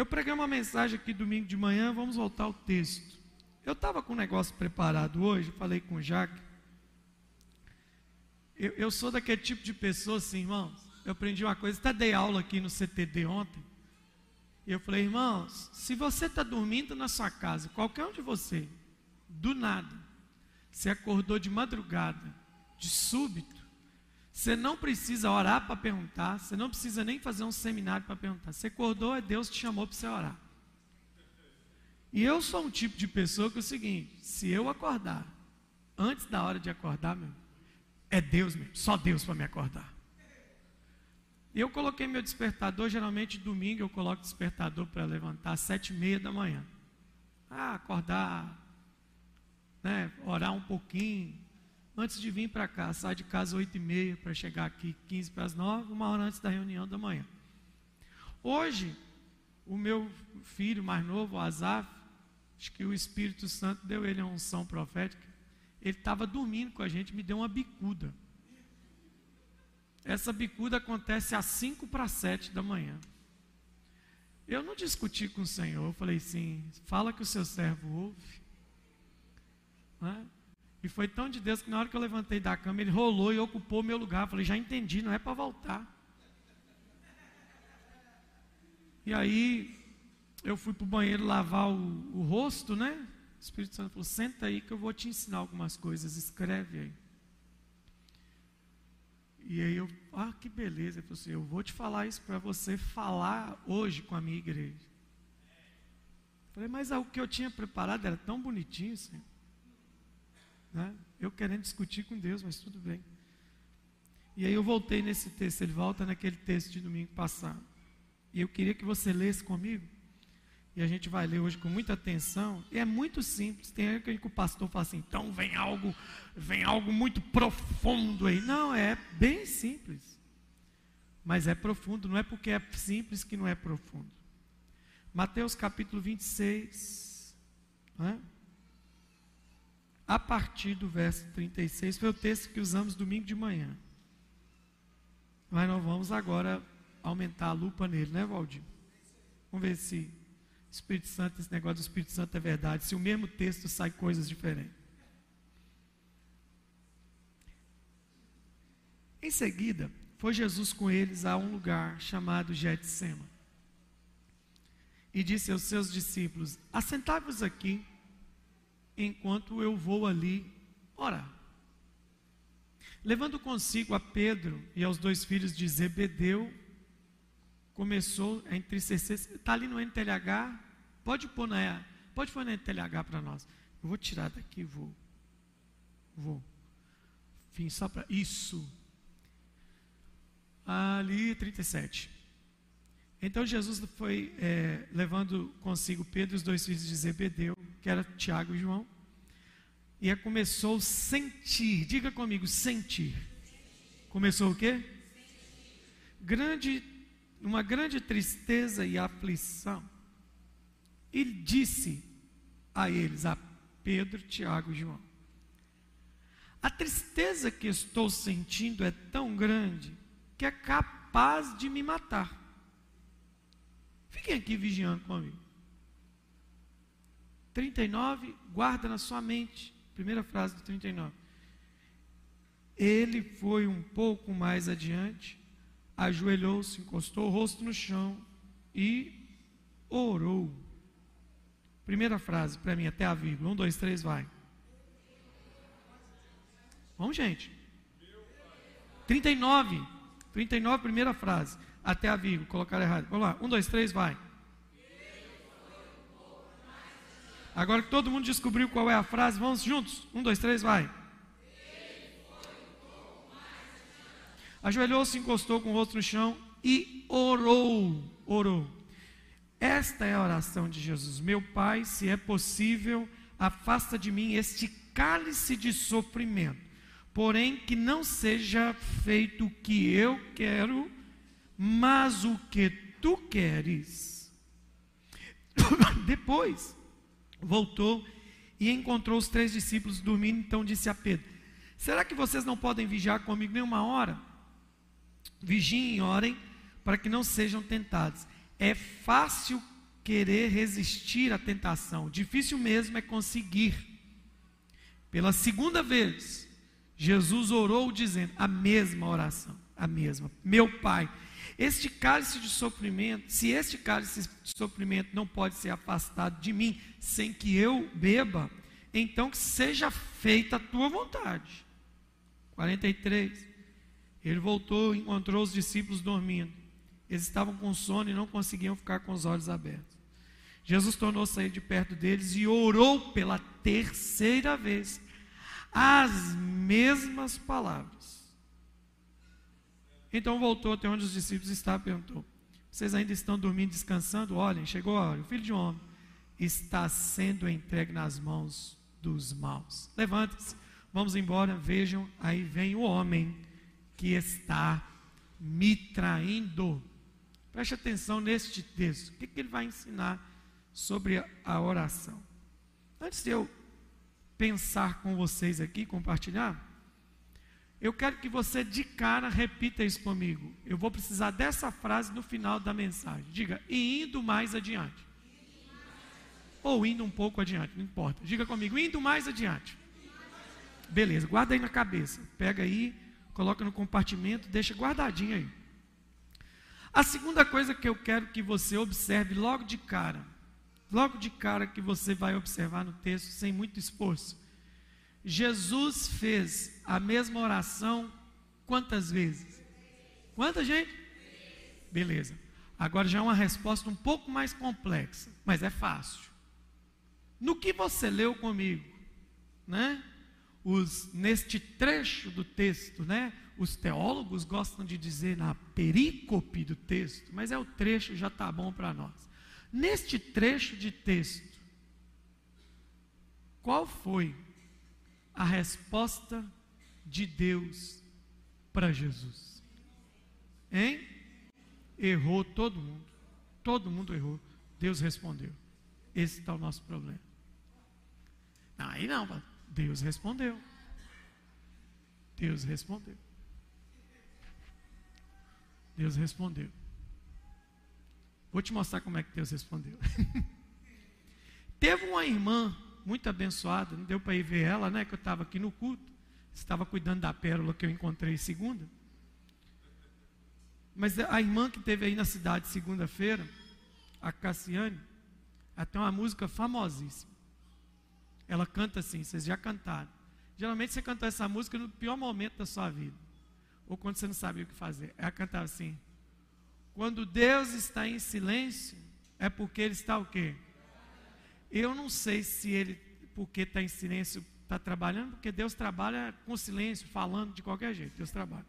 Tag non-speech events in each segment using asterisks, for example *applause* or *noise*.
Eu preguei uma mensagem aqui domingo de manhã, vamos voltar ao texto. Eu estava com um negócio preparado hoje, falei com o Jaque. Eu, eu, sou daquele tipo de pessoa assim, irmãos. Eu aprendi uma coisa, até dei aula aqui no CTD ontem. E eu falei, irmãos, se você está dormindo na sua casa, qualquer um de você, do nada, você acordou de madrugada, de súbito, você não precisa orar para perguntar, você não precisa nem fazer um seminário para perguntar. Você acordou, é Deus te chamou para você orar. E eu sou um tipo de pessoa que é o seguinte: se eu acordar antes da hora de acordar, meu, é Deus mesmo, só Deus para me acordar. Eu coloquei meu despertador, geralmente domingo eu coloco despertador para levantar às sete e meia da manhã. Ah, acordar, né, orar um pouquinho, antes de vir para cá, sair de casa oito e meia para chegar aqui 15 para as nove, uma hora antes da reunião da manhã. Hoje, o meu filho mais novo, o Azaf, acho que o Espírito Santo deu ele a unção profética, ele estava dormindo com a gente, me deu uma bicuda. Essa bicuda acontece às 5 para 7 da manhã. Eu não discuti com o Senhor, eu falei assim: fala que o seu servo ouve. Né? E foi tão de Deus que na hora que eu levantei da cama, ele rolou e ocupou meu lugar. Falei, já entendi, não é para voltar. E aí eu fui para o banheiro lavar o, o, rosto, né? O Espírito Santo falou, senta aí que eu vou te ensinar algumas coisas, escreve aí. E aí eu, ah, que beleza. Ele falou assim, eu vou te falar isso para você falar hoje com a minha igreja. Falei, mas o que eu tinha preparado era tão bonitinho, Senhor. Né? Eu querendo discutir com Deus, mas tudo bem. E aí eu voltei nesse texto, ele volta naquele texto de domingo passado. E eu queria que você lesse comigo. E a gente vai ler hoje com muita atenção. E é muito simples. Tem aí que o pastor fala assim, então vem algo, vem algo muito profundo aí. Não, é bem simples. Mas é profundo, não é porque é simples que não é profundo. Mateus capítulo 26. Não é? A partir do verso 36, foi o texto que usamos domingo de manhã. Mas nós vamos agora aumentar a lupa nele, né, Valdir? Vamos ver se Espírito Santo, esse negócio do Espírito Santo é verdade, se o mesmo texto sai coisas diferentes. Em seguida, foi Jesus com eles a um lugar chamado Getsema. E disse aos seus discípulos: Assentai-vos aqui enquanto eu vou ali orar. Levando consigo a Pedro e aos dois filhos de Zebedeu, começou a entristecer. Está ali no NTLH? Pode pôr na, pode pôr na NTLH para nós. Eu vou tirar daqui, vou. Vou. Fim só para. Isso. Ali, 37. Então Jesus foi é, levando consigo Pedro e os dois filhos de Zebedeu, que era Tiago e João, e começou a sentir, diga comigo, sentir. Começou o quê? Grande, uma grande tristeza e aflição. E disse a eles, a Pedro, Tiago e João: A tristeza que estou sentindo é tão grande que é capaz de me matar. Fiquem aqui vigiando comigo. 39, guarda na sua mente. Primeira frase do 39. Ele foi um pouco mais adiante, ajoelhou-se, encostou o rosto no chão e orou. Primeira frase para mim, até a vírgula. Um, dois, três, vai. Vamos, gente. 39. 39, primeira frase. Até a vírgula, colocar errado. Vamos lá. Um, dois, três, vai. Agora que todo mundo descobriu qual é a frase, vamos juntos? Um, dois, três, vai. Ajoelhou-se, encostou com o rosto no chão e orou. Orou. Esta é a oração de Jesus. Meu Pai, se é possível, afasta de mim este cálice de sofrimento. Porém, que não seja feito o que eu quero, mas o que tu queres. *coughs* Depois, voltou e encontrou os três discípulos dormindo, então disse a Pedro: Será que vocês não podem vigiar comigo nem uma hora? Vigiem e orem para que não sejam tentados. É fácil querer resistir à tentação. Difícil mesmo é conseguir. Pela segunda vez, Jesus orou dizendo a mesma oração, a mesma. Meu Pai, este cálice de sofrimento, se este cálice de sofrimento não pode ser afastado de mim sem que eu beba, então que seja feita a tua vontade. 43. Ele voltou e encontrou os discípulos dormindo. Eles estavam com sono e não conseguiam ficar com os olhos abertos. Jesus tornou sair de perto deles e orou pela terceira vez as mesmas palavras. Então voltou até onde os discípulos estavam e perguntou: Vocês ainda estão dormindo, descansando? Olhem, chegou a hora. O filho de homem está sendo entregue nas mãos dos maus. Levantem-se, vamos embora. Vejam, aí vem o homem que está me traindo. Preste atenção neste texto. O que, que ele vai ensinar sobre a oração? Antes de eu pensar com vocês aqui, compartilhar, eu quero que você de cara repita isso comigo. Eu vou precisar dessa frase no final da mensagem. Diga, e indo mais adiante. Ou indo um pouco adiante, não importa. Diga comigo, indo mais adiante. Beleza, guarda aí na cabeça. Pega aí, coloca no compartimento, deixa guardadinho aí. A segunda coisa que eu quero que você observe logo de cara logo de cara que você vai observar no texto, sem muito esforço. Jesus fez a mesma oração quantas vezes? Quanta gente? Beleza. Agora já é uma resposta um pouco mais complexa, mas é fácil. No que você leu comigo, né? Os, neste trecho do texto, né? Os teólogos gostam de dizer na perícope do texto, mas é o trecho já está bom para nós. Neste trecho de texto, qual foi a resposta de Deus para Jesus? Hein? Errou todo mundo. Todo mundo errou. Deus respondeu. Esse está o nosso problema. Aí não, Deus respondeu. Deus respondeu. Deus respondeu. Vou te mostrar como é que Deus respondeu. *laughs* Teve uma irmã muito abençoada, não deu para ir ver ela, né? Que eu estava aqui no culto, estava cuidando da pérola que eu encontrei segunda. Mas a irmã que teve aí na cidade segunda-feira, a Cassiane, ela tem uma música famosíssima. Ela canta assim, vocês já cantaram. Geralmente você canta essa música no pior momento da sua vida. Ou quando você não sabia o que fazer. Ela cantava assim. Quando Deus está em silêncio, é porque Ele está o quê? Eu não sei se Ele, porque está em silêncio, está trabalhando, porque Deus trabalha com silêncio, falando de qualquer jeito. Deus trabalha.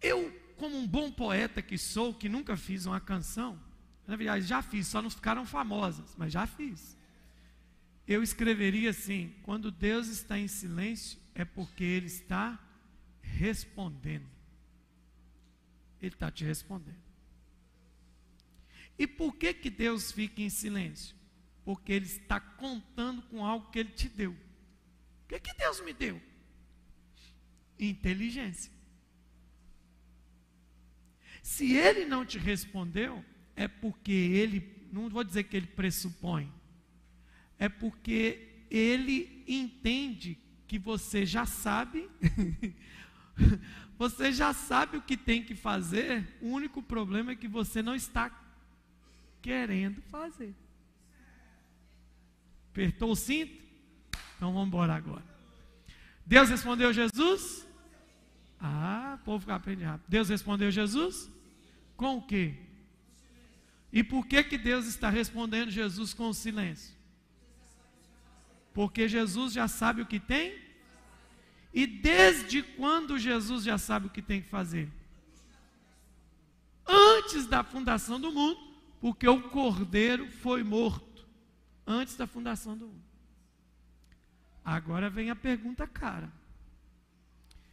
Eu, como um bom poeta que sou, que nunca fiz uma canção, na verdade já fiz, só não ficaram famosas, mas já fiz. Eu escreveria assim: quando Deus está em silêncio, é porque Ele está respondendo. Ele está te respondendo. E por que, que Deus fica em silêncio? Porque Ele está contando com algo que Ele te deu. O que, que Deus me deu? Inteligência. Se Ele não te respondeu, é porque Ele, não vou dizer que Ele pressupõe, é porque Ele entende que você já sabe *laughs* Você já sabe o que tem que fazer, o único problema é que você não está querendo fazer. Apertou o cinto? Então vamos embora agora. Deus respondeu Jesus? Ah, o povo fica aprendendo rápido. Deus respondeu Jesus? Com o quê? E por que, que Deus está respondendo Jesus com o silêncio? Porque Jesus já sabe o que tem e desde quando Jesus já sabe o que tem que fazer? Antes da fundação do mundo, porque o cordeiro foi morto antes da fundação do mundo. Agora vem a pergunta cara.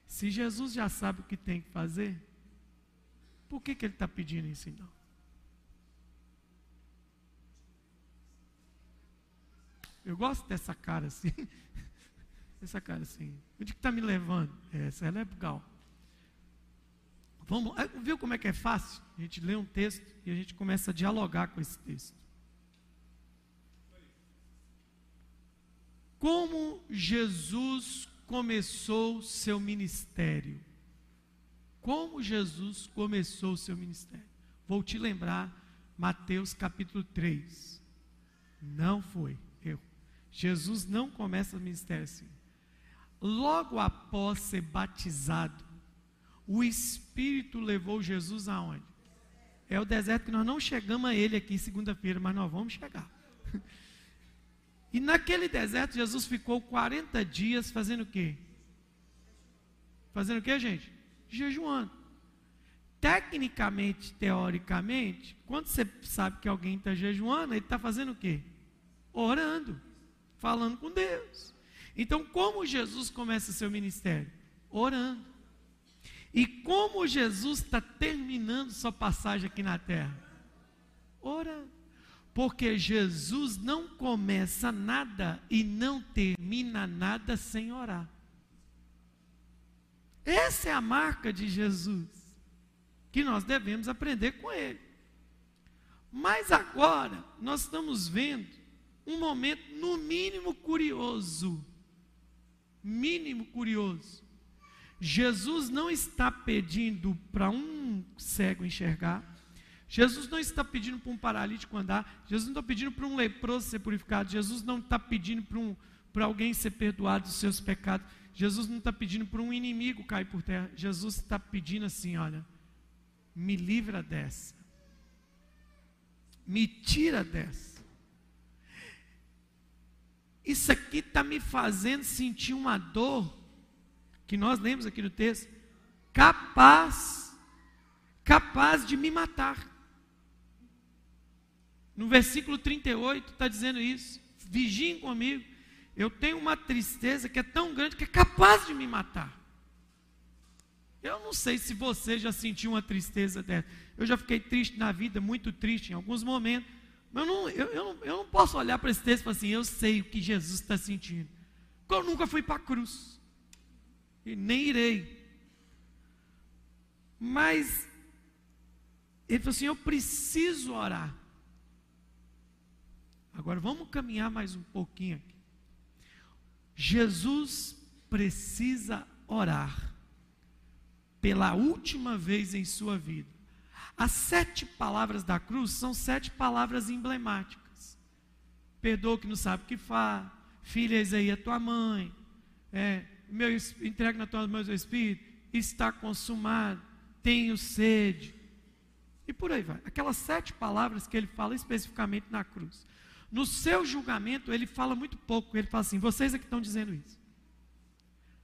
Se Jesus já sabe o que tem que fazer, por que, que ele está pedindo isso então? Eu gosto dessa cara assim. *laughs* Essa cara assim. Onde que está me levando? Essa ela é legal. Vamos, viu como é que é fácil? A gente lê um texto e a gente começa a dialogar com esse texto. Como Jesus começou seu ministério? Como Jesus começou seu ministério? Vou te lembrar Mateus capítulo 3. Não foi eu. Jesus não começa o ministério assim. Logo após ser batizado, o Espírito levou Jesus aonde? É o deserto que nós não chegamos a ele aqui segunda-feira, mas nós vamos chegar. *laughs* E naquele deserto, Jesus ficou 40 dias fazendo o quê? Fazendo o quê, gente? Jejuando. Tecnicamente, teoricamente, quando você sabe que alguém está jejuando, ele está fazendo o quê? Orando, falando com Deus. Então, como Jesus começa seu ministério? Orando. E como Jesus está terminando sua passagem aqui na terra? Orando. Porque Jesus não começa nada e não termina nada sem orar. Essa é a marca de Jesus, que nós devemos aprender com ele. Mas agora, nós estamos vendo um momento, no mínimo, curioso. Mínimo curioso. Jesus não está pedindo para um cego enxergar, Jesus não está pedindo para um paralítico andar, Jesus não está pedindo para um leproso ser purificado, Jesus não está pedindo para, um, para alguém ser perdoado dos seus pecados, Jesus não está pedindo para um inimigo cair por terra, Jesus está pedindo assim: olha, me livra dessa, me tira dessa. Isso aqui está me fazendo sentir uma dor, que nós lemos aqui no texto, capaz, capaz de me matar. No versículo 38 está dizendo isso. Vigiem comigo. Eu tenho uma tristeza que é tão grande que é capaz de me matar. Eu não sei se você já sentiu uma tristeza dessa. Eu já fiquei triste na vida, muito triste em alguns momentos. Mas eu não, eu, eu não, eu não posso olhar para esse texto e falar assim, eu sei o que Jesus está sentindo. Porque eu nunca fui para a cruz. E nem irei. Mas ele falou assim: eu preciso orar. Agora vamos caminhar mais um pouquinho aqui. Jesus precisa orar pela última vez em sua vida. As sete palavras da cruz são sete palavras emblemáticas. Perdoa que não sabe o que faz, filha, eis aí a tua mãe, é, meu, entrega na tua mão o Espírito, está consumado, tenho sede. E por aí vai. Aquelas sete palavras que ele fala especificamente na cruz. No seu julgamento, ele fala muito pouco. Ele fala assim: vocês é que estão dizendo isso.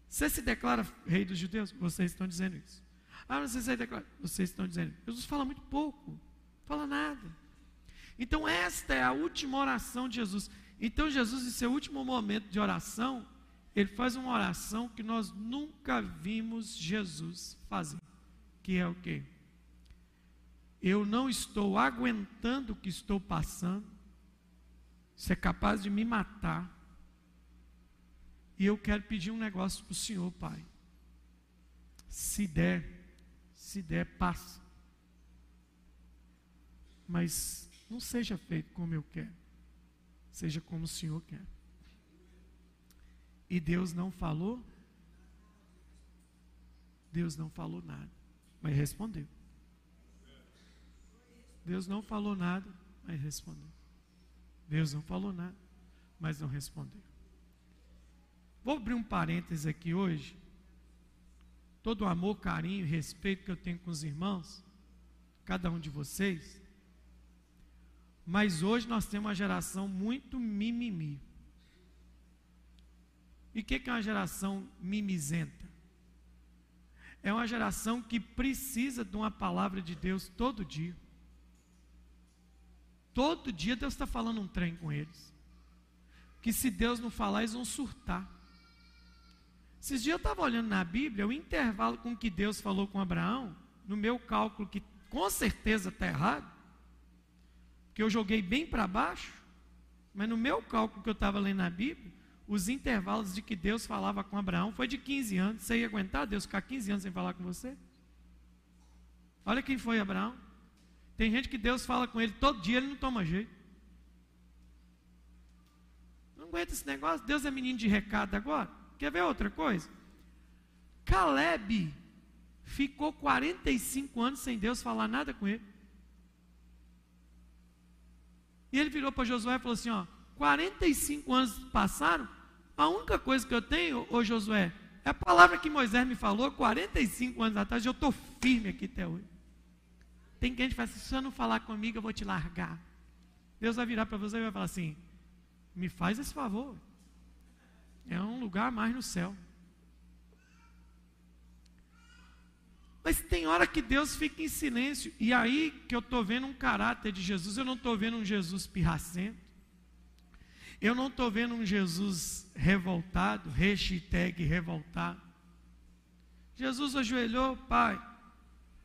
Você se declara rei dos judeus? Vocês estão dizendo isso. Ah, você se declara. Vocês estão dizendo. Jesus fala muito pouco. Fala nada. Então, esta é a última oração de Jesus. Então, Jesus, em seu último momento de oração, ele faz uma oração que nós nunca vimos Jesus fazer. Que é o quê? Eu não estou aguentando o que estou passando você é capaz de me matar. E eu quero pedir um negócio para o Senhor, Pai. Se der, se der, passa. Mas não seja feito como eu quero. Seja como o Senhor quer. E Deus não falou? Deus não falou nada, mas respondeu. Deus não falou nada, mas respondeu. Deus não falou nada, mas não respondeu. Vou abrir um parêntese aqui hoje. Todo o amor, carinho e respeito que eu tenho com os irmãos, cada um de vocês. Mas hoje nós temos uma geração muito mimimi. E o que, é uma geração mimizenta? É uma geração que precisa de uma palavra de Deus todo dia. Todo dia Deus está falando um trem com eles. Que se Deus não falar, eles vão surtar. Esses dias eu estava olhando na Bíblia, o intervalo com que Deus falou com Abraão, no meu cálculo, que com certeza está errado, que eu joguei bem para baixo, mas no meu cálculo que eu estava lendo na Bíblia, os intervalos de que Deus falava com Abraão foi de 15 anos. Você ia aguentar Deus ficar 15 anos sem falar com você? Olha quem foi Abraão. Tem gente que Deus fala com ele todo dia, ele não toma jeito. Não aguenta esse negócio. Deus é menino de recado agora. Quer ver outra coisa? Caleb ficou 45 anos sem Deus falar nada com ele. E ele virou para Josué e falou assim: ó, 45 anos passaram, a única coisa que eu tenho, ô Josué, é a palavra que Moisés me falou 45 anos atrás, eu estou firme aqui até hoje. Tem gente que fala assim, se você não falar comigo, eu vou te largar. Deus vai virar para você e vai falar assim, me faz esse favor. É um lugar mais no céu. Mas tem hora que Deus fica em silêncio. E aí que eu estou vendo um caráter de Jesus. Eu não estou vendo um Jesus pirracento. Eu não estou vendo um Jesus revoltado, hashtag revoltado. Jesus ajoelhou, pai,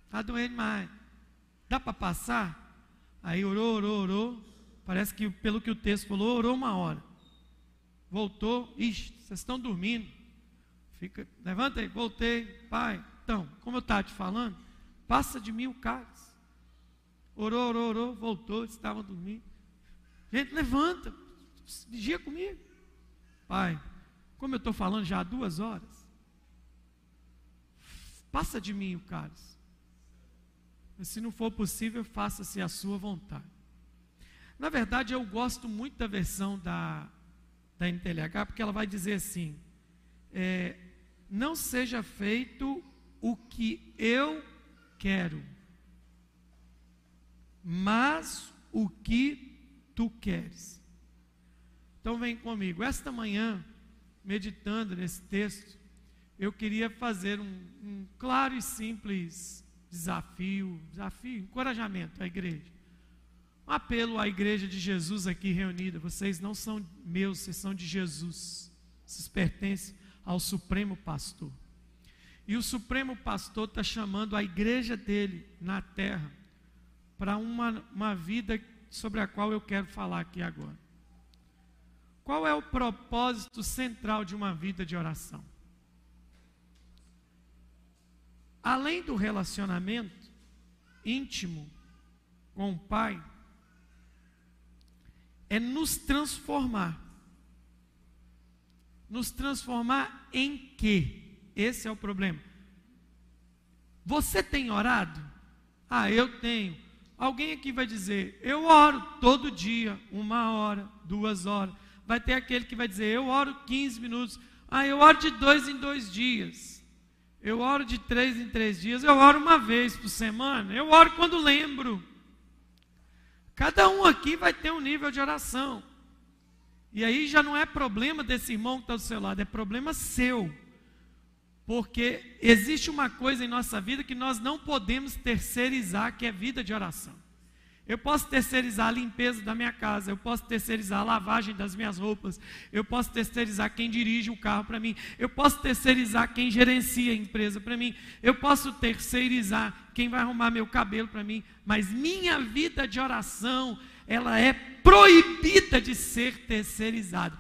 está doendo mais. Dá para passar? Aí orou, orou, orou. Parece que pelo que o texto falou, orou uma hora. Voltou, ixi, vocês estão dormindo. Fica, levanta aí, voltei, pai, então, como eu estava te falando, passa de mim o cálice. Orou, orou, orou, voltou, estavam dormindo. Gente, levanta, vigia comigo. Pai, como eu estou falando já há duas horas, passa de mim o cálice. Mas se não for possível, faça-se a sua vontade. Na verdade, eu gosto muito da versão da, da NTLH, porque ela vai dizer assim: é, não seja feito o que eu quero, mas o que tu queres. Então vem comigo. Esta manhã, meditando nesse texto, eu queria fazer um, um claro e simples desafio, desafio, encorajamento à igreja. Um apelo à igreja de Jesus aqui reunida. Vocês não são meus, vocês são de Jesus. Vocês pertencem ao Supremo Pastor. E o Supremo Pastor está chamando a igreja dele na terra para uma, uma vida sobre a qual eu quero falar aqui agora. Qual é o propósito central de uma vida de oração? Além do relacionamento íntimo com o Pai, é nos transformar. Nos transformar em quê? Esse é o problema. Você tem orado? Ah, eu tenho. Alguém aqui vai dizer, eu oro todo dia, uma hora, duas horas. Vai ter aquele que vai dizer, eu oro 15 minutos. Ah, eu oro de dois em dois dias. Eu oro de três em três dias. Eu oro uma vez por semana. Eu oro quando lembro. Cada um aqui vai ter um nível de oração. E aí já não é problema desse irmão que está do seu lado, é problema seu. Porque existe uma coisa em nossa vida que nós não podemos terceirizar, que é vida de oração. Eu posso terceirizar a limpeza da minha casa, eu posso terceirizar a lavagem das minhas roupas, eu posso terceirizar quem dirige o carro para mim, eu posso terceirizar quem gerencia a empresa para mim, eu posso terceirizar quem vai arrumar meu cabelo para mim, mas minha vida de oração, ela é proibida de ser terceirizada.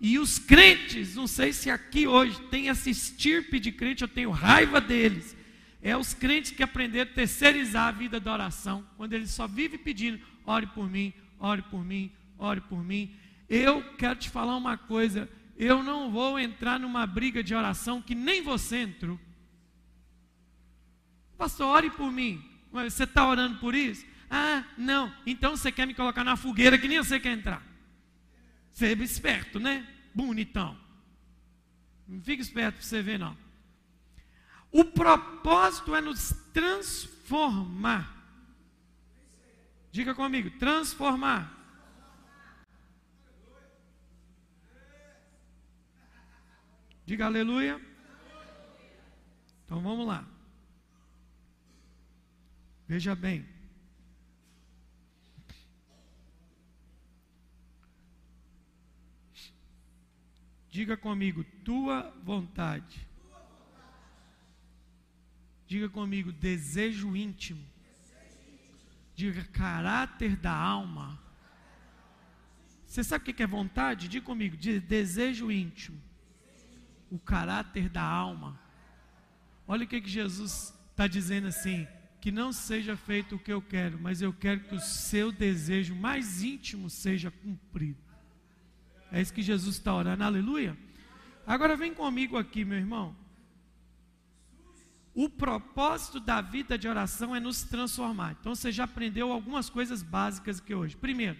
E os crentes, não sei se aqui hoje tem essa estirpe de crente, eu tenho raiva deles. É os crentes que aprenderam a terceirizar a vida da oração, quando eles só vivem pedindo: ore por mim, ore por mim, ore por mim. Eu quero te falar uma coisa: eu não vou entrar numa briga de oração que nem você entrou. Pastor, ore por mim. Você está orando por isso? Ah, não. Então você quer me colocar na fogueira que nem você quer entrar. Seja esperto, né? Bonitão. Não fica esperto para você ver, não. O propósito é nos transformar. Diga comigo, transformar. Diga aleluia. Então vamos lá. Veja bem. Diga comigo, tua vontade. Diga comigo, desejo íntimo. Diga, caráter da alma. Você sabe o que é vontade? Diga comigo, desejo íntimo. O caráter da alma. Olha o que, que Jesus está dizendo assim: que não seja feito o que eu quero, mas eu quero que o seu desejo mais íntimo seja cumprido. É isso que Jesus está orando, aleluia. Agora vem comigo aqui, meu irmão. O propósito da vida de oração é nos transformar. Então você já aprendeu algumas coisas básicas aqui hoje. Primeiro,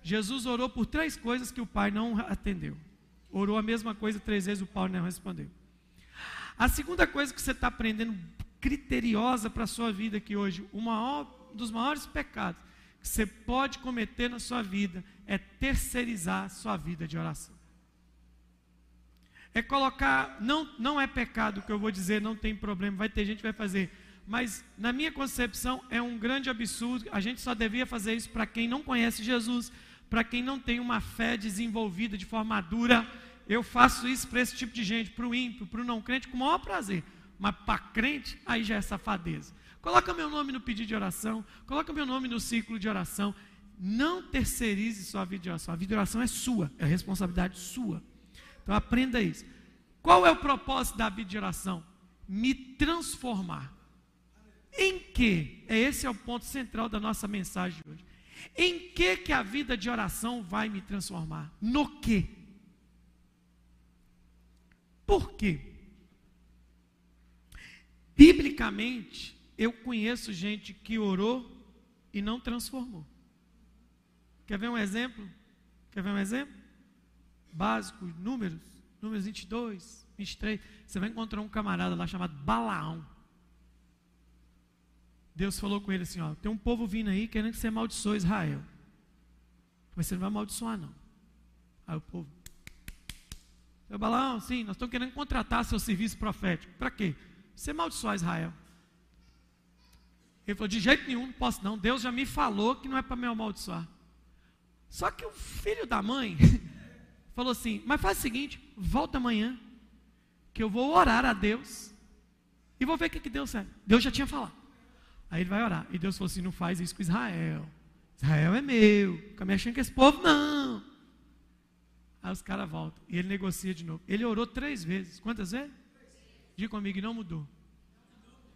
Jesus orou por três coisas que o Pai não atendeu. Orou a mesma coisa três vezes, o Pai não respondeu. A segunda coisa que você está aprendendo criteriosa para a sua vida aqui hoje, maior, um dos maiores pecados que você pode cometer na sua vida é terceirizar sua vida de oração. É colocar, não, não é pecado que eu vou dizer, não tem problema, vai ter gente que vai fazer. Mas na minha concepção é um grande absurdo. A gente só devia fazer isso para quem não conhece Jesus, para quem não tem uma fé desenvolvida de forma madura. Eu faço isso para esse tipo de gente, para o ímpio, para o não crente, com o maior prazer. Mas para crente, aí já é safadeza. Coloca meu nome no pedido de oração, coloca meu nome no ciclo de oração. Não terceirize sua vida de oração. A vida de oração é sua, é responsabilidade sua. Então aprenda isso. Qual é o propósito da vida de oração? Me transformar. Em que? É esse é o ponto central da nossa mensagem de hoje. Em que que a vida de oração vai me transformar? No que? Por quê? Biblicamente, eu conheço gente que orou e não transformou. Quer ver um exemplo? Quer ver um exemplo? Básico, números, números 22, 23. Você vai encontrar um camarada lá chamado Balaão. Deus falou com ele assim: ó, tem um povo vindo aí querendo que você amaldiçoe Israel. Mas você não vai amaldiçoar, não. Aí o povo. Seu Balaão, sim, nós estamos querendo contratar seu serviço profético. Para quê? Você amaldiçoar Israel. Ele falou: de jeito nenhum, não posso não. Deus já me falou que não é para me amaldiçoar. Só que o filho da mãe *laughs* falou assim: Mas faz o seguinte, volta amanhã, que eu vou orar a Deus e vou ver o que, que Deus serve. Deus já tinha falado. Aí ele vai orar. E Deus falou assim: Não faz isso com Israel. Israel é meu. Fica me achando que esse povo não. Aí os caras voltam. E ele negocia de novo. Ele orou três vezes. Quantas vezes? Diga comigo, e não mudou.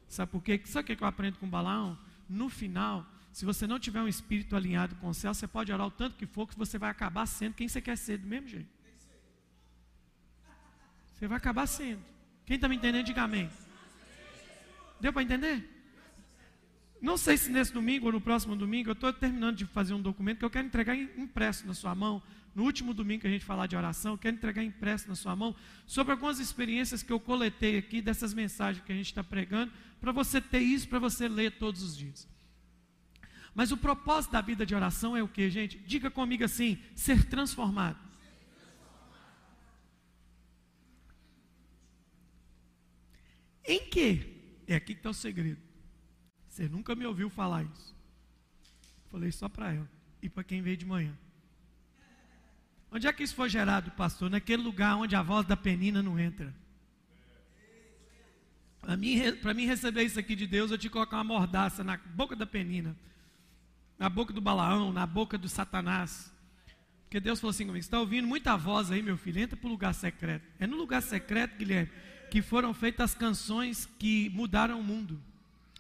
Sabe por quê? Sabe o que eu aprendo com Balaão? No final, se você não tiver um espírito alinhado com o céu, você pode orar o tanto que for, que você vai acabar sendo quem você quer ser, do mesmo jeito. Você vai acabar sendo. Quem está me entendendo, diga amém. Deu para entender? Não sei se nesse domingo ou no próximo domingo, eu estou terminando de fazer um documento que eu quero entregar impresso na sua mão. No último domingo que a gente falar de oração, eu quero entregar impresso na sua mão sobre algumas experiências que eu coletei aqui dessas mensagens que a gente está pregando, para você ter isso, para você ler todos os dias. Mas o propósito da vida de oração é o que, gente? Diga comigo assim: ser transformado. Em que? É aqui que está o segredo. Você nunca me ouviu falar isso. Falei só para ela e para quem veio de manhã. Onde é que isso foi gerado, pastor? Naquele lugar onde a voz da penina não entra. Para mim, mim receber isso aqui de Deus, eu te colocar uma mordaça na boca da penina na boca do Balaão, na boca do Satanás. Porque Deus falou assim comigo: está ouvindo muita voz aí, meu filho? Entra para o lugar secreto. É no lugar secreto, Guilherme, que foram feitas as canções que mudaram o mundo.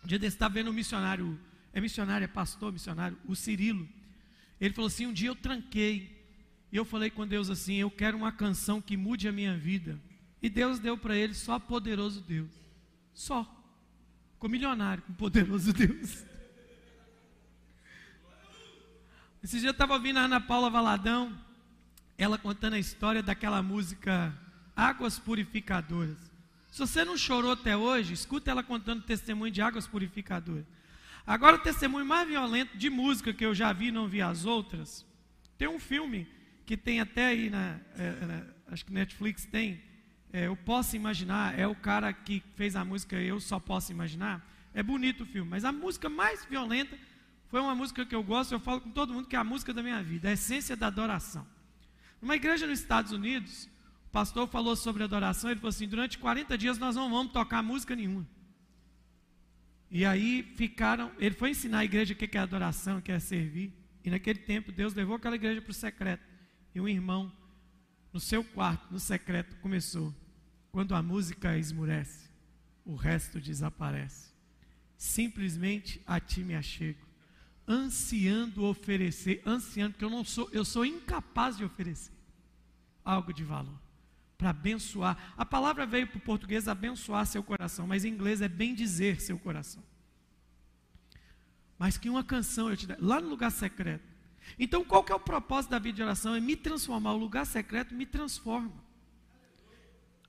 Um dia desse estava vendo um missionário, é missionário, é pastor, missionário, o Cirilo. Ele falou assim: um dia eu tranquei. E eu falei com Deus assim: eu quero uma canção que mude a minha vida. E Deus deu para ele só poderoso Deus. Só. Ficou milionário com poderoso *laughs* Deus. Esse dia eu estava ouvindo a Ana Paula Valadão, ela contando a história daquela música Águas Purificadoras. Se você não chorou até hoje, escuta ela contando testemunho de águas purificadoras. Agora, o testemunho mais violento de música que eu já vi, não vi as outras. Tem um filme que tem até aí na, é, na acho que Netflix tem. É, eu posso imaginar, é o cara que fez a música Eu Só Posso Imaginar. É bonito o filme, mas a música mais violenta foi uma música que eu gosto, eu falo com todo mundo que é a música da minha vida, a essência da adoração. Numa igreja nos Estados Unidos, o pastor falou sobre adoração, ele falou assim: durante 40 dias nós não vamos tocar música nenhuma. E aí ficaram, ele foi ensinar a igreja o que é adoração, o que é servir. E naquele tempo Deus levou aquela igreja para o secreto. E um irmão, no seu quarto, no secreto, começou. Quando a música esmurece, o resto desaparece. simplesmente a ti me achego, ansiando oferecer, ansiando, porque eu não sou, eu sou incapaz de oferecer algo de valor para abençoar. A palavra veio para o português abençoar seu coração, mas em inglês é bem dizer seu coração. Mas que uma canção eu te dei, lá no lugar secreto. Então, qual que é o propósito da vida de oração? É me transformar. O lugar secreto me transforma.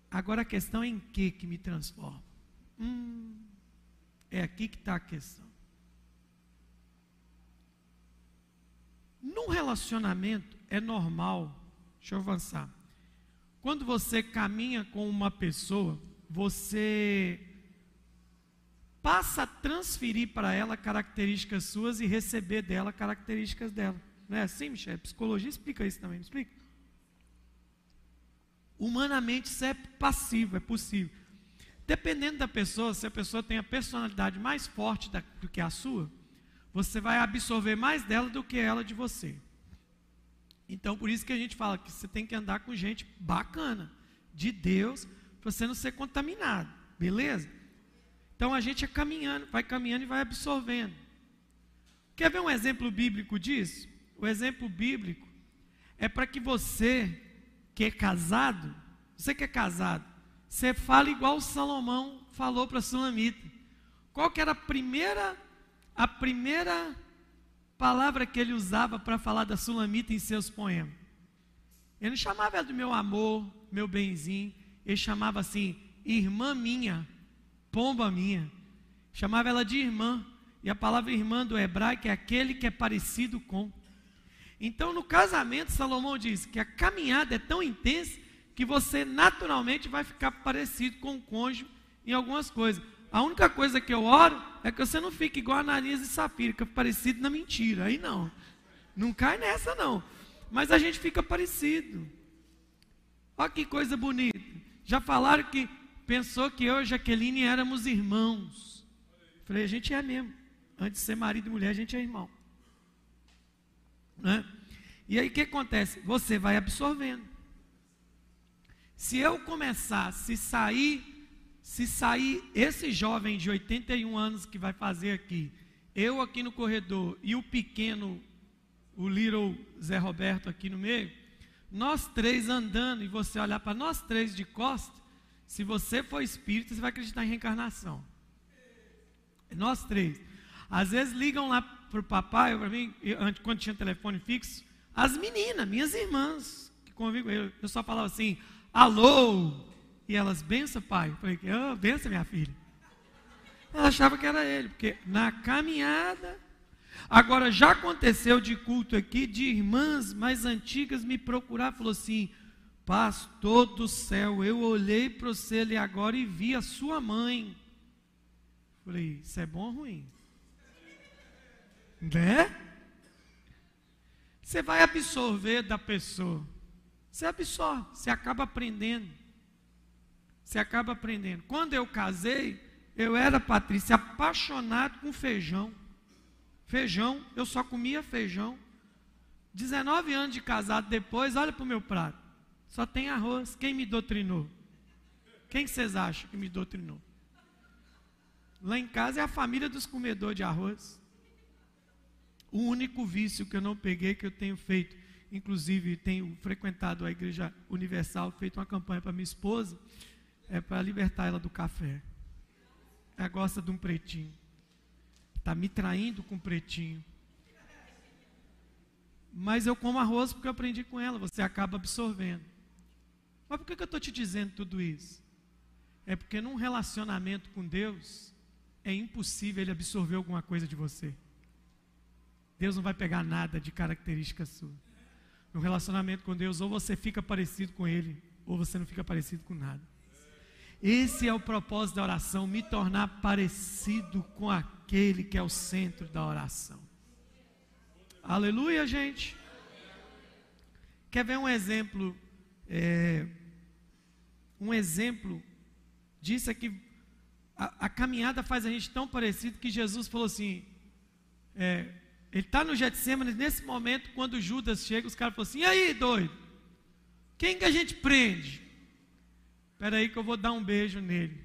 Agora a questão é em que que me transforma? Hum, é aqui que está a questão. Num relacionamento é normal, deixa eu avançar. Quando você caminha com uma pessoa, você passa a transferir para ela características suas e receber dela características dela. Não é assim, Michel? Psicologia explica isso também, explica? Humanamente isso é passivo, é possível. Dependendo da pessoa, se a pessoa tem a personalidade mais forte da, do que a sua, você vai absorver mais dela do que ela de você. Então, por isso que a gente fala que você tem que andar com gente bacana, de Deus, para você não ser contaminado, beleza? Então a gente é caminhando, vai caminhando e vai absorvendo. Quer ver um exemplo bíblico disso? O exemplo bíblico é para que você, que é casado, você que é casado, você fala igual Salomão falou para Sulamita. Qual que era a primeira, a primeira palavra que ele usava para falar da Sulamita em seus poemas. Ele não chamava ela de meu amor, meu benzinho, ele chamava assim, irmã minha, pomba minha. Chamava ela de irmã, e a palavra irmã do hebraico é aquele que é parecido com. Então, no casamento, Salomão diz que a caminhada é tão intensa que você naturalmente vai ficar parecido com o cônjuge em algumas coisas. A única coisa que eu oro é que você não fique igual a Ananias e Safira, que é parecido na mentira. Aí não. Não cai nessa, não. Mas a gente fica parecido. Olha que coisa bonita. Já falaram que pensou que eu e Jaqueline éramos irmãos. Falei, a gente é mesmo. Antes de ser marido e mulher, a gente é irmão. Né? E aí o que acontece? Você vai absorvendo. Se eu começar, se sair se sair esse jovem de 81 anos que vai fazer aqui, eu aqui no corredor e o pequeno, o little Zé Roberto aqui no meio, nós três andando e você olhar para nós três de costa, se você for espírito, você vai acreditar em reencarnação. Nós três. Às vezes ligam lá para o papai, para mim, quando tinha telefone fixo, as meninas, minhas irmãs, que convivem eu só falava assim, alô, e elas, bença, pai. Eu falei, oh, bença, minha filha. Ela achava que era ele, porque na caminhada. Agora, já aconteceu de culto aqui, de irmãs mais antigas me procurar, falou assim: Pastor do céu, eu olhei para você ali agora e vi a sua mãe. Falei, isso é bom ou ruim? Né? Você vai absorver da pessoa. Você absorve, você acaba aprendendo. Você acaba aprendendo. Quando eu casei, eu era, Patrícia, apaixonado com feijão. Feijão, eu só comia feijão. 19 anos de casado depois, olha para o meu prato. Só tem arroz. Quem me doutrinou? Quem vocês acham que me doutrinou? Lá em casa é a família dos comedores de arroz. O único vício que eu não peguei, que eu tenho feito, inclusive tenho frequentado a Igreja Universal, feito uma campanha para minha esposa, é para libertar ela do café. Ela gosta de um pretinho. Está me traindo com pretinho. Mas eu como arroz porque eu aprendi com ela. Você acaba absorvendo. Mas por que eu estou te dizendo tudo isso? É porque num relacionamento com Deus, é impossível ele absorver alguma coisa de você. Deus não vai pegar nada de característica sua. No relacionamento com Deus, ou você fica parecido com Ele, ou você não fica parecido com nada. Esse é o propósito da oração, me tornar parecido com aquele que é o centro da oração. Aleluia, gente. Quer ver um exemplo? É, um exemplo disso é que a, a, caminhada faz a gente tão parecido que Jesus falou assim: é, ele está no Getsemane, nesse momento, quando Judas chega, os caras falam assim: e aí, doido? Quem que a gente prende? Espera aí que eu vou dar um beijo nele.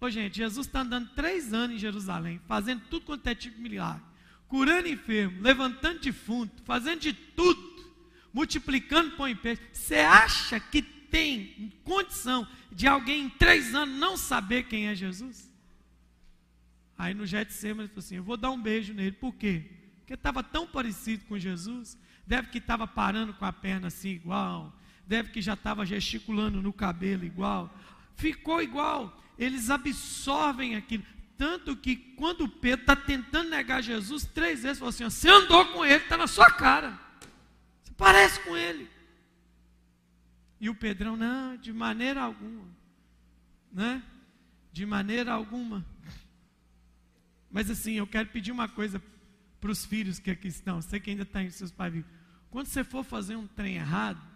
Ô gente, Jesus está andando três anos em Jerusalém, fazendo tudo quanto é tipo milagre, curando enfermo, levantando defunto, fazendo de tudo, multiplicando pão em peixe. Você acha que tem condição de alguém em três anos não saber quem é Jesus? Aí no Getsemane ele falou assim: Eu vou dar um beijo nele. Por quê? Porque estava tão parecido com Jesus. Deve que estava parando com a perna assim igual. Deve que já estava gesticulando no cabelo igual. Ficou igual. Eles absorvem aquilo. Tanto que quando Pedro está tentando negar Jesus, três vezes falou assim: Você andou com ele, está na sua cara. Você parece com ele. E o Pedrão, não, de maneira alguma. Né? De maneira alguma. Mas assim, eu quero pedir uma coisa para os filhos que aqui estão. Você que ainda está em seus pais. Quando você for fazer um trem errado,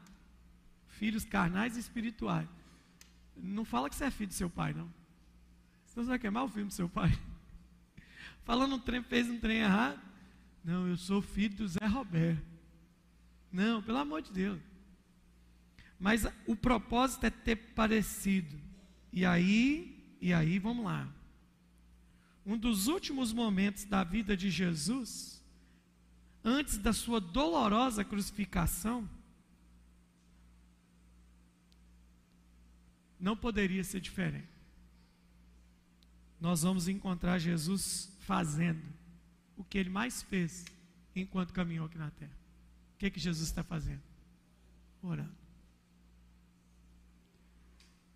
filhos carnais e espirituais, não fala que você é filho do seu pai, não. Senão você vai queimar o filho do seu pai. *laughs* Falando um trem, fez um trem errado. Não, eu sou filho do Zé Roberto. Não, pelo amor de Deus. Mas o propósito é ter parecido. E aí, e aí, vamos lá. Um dos últimos momentos da vida de Jesus, antes da sua dolorosa crucificação, não poderia ser diferente. Nós vamos encontrar Jesus fazendo o que ele mais fez enquanto caminhou aqui na terra. O que, que Jesus está fazendo? Orando.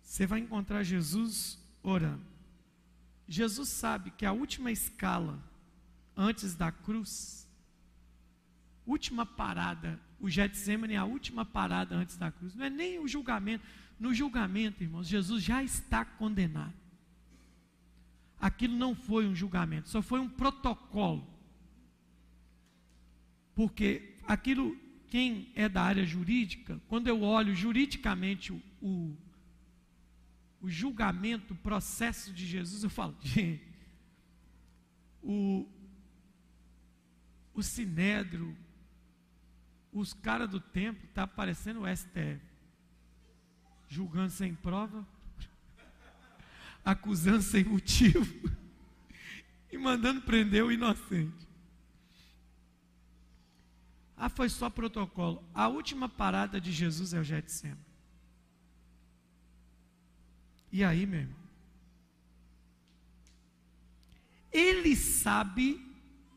Você vai encontrar Jesus orando. Jesus sabe que a última escala antes da cruz, última parada, o Getsemane é a última parada antes da cruz, não é nem o julgamento. No julgamento, irmãos, Jesus já está condenado. Aquilo não foi um julgamento, só foi um protocolo. Porque aquilo, quem é da área jurídica, quando eu olho juridicamente o, o o julgamento, o processo de Jesus, eu falo, gente, o, o Sinédrio, os caras do templo, está parecendo o STF, julgando sem prova, acusando sem motivo e mandando prender o inocente. Ah, foi só protocolo. A última parada de Jesus é o Getsemane. E aí, meu irmão? Ele sabe,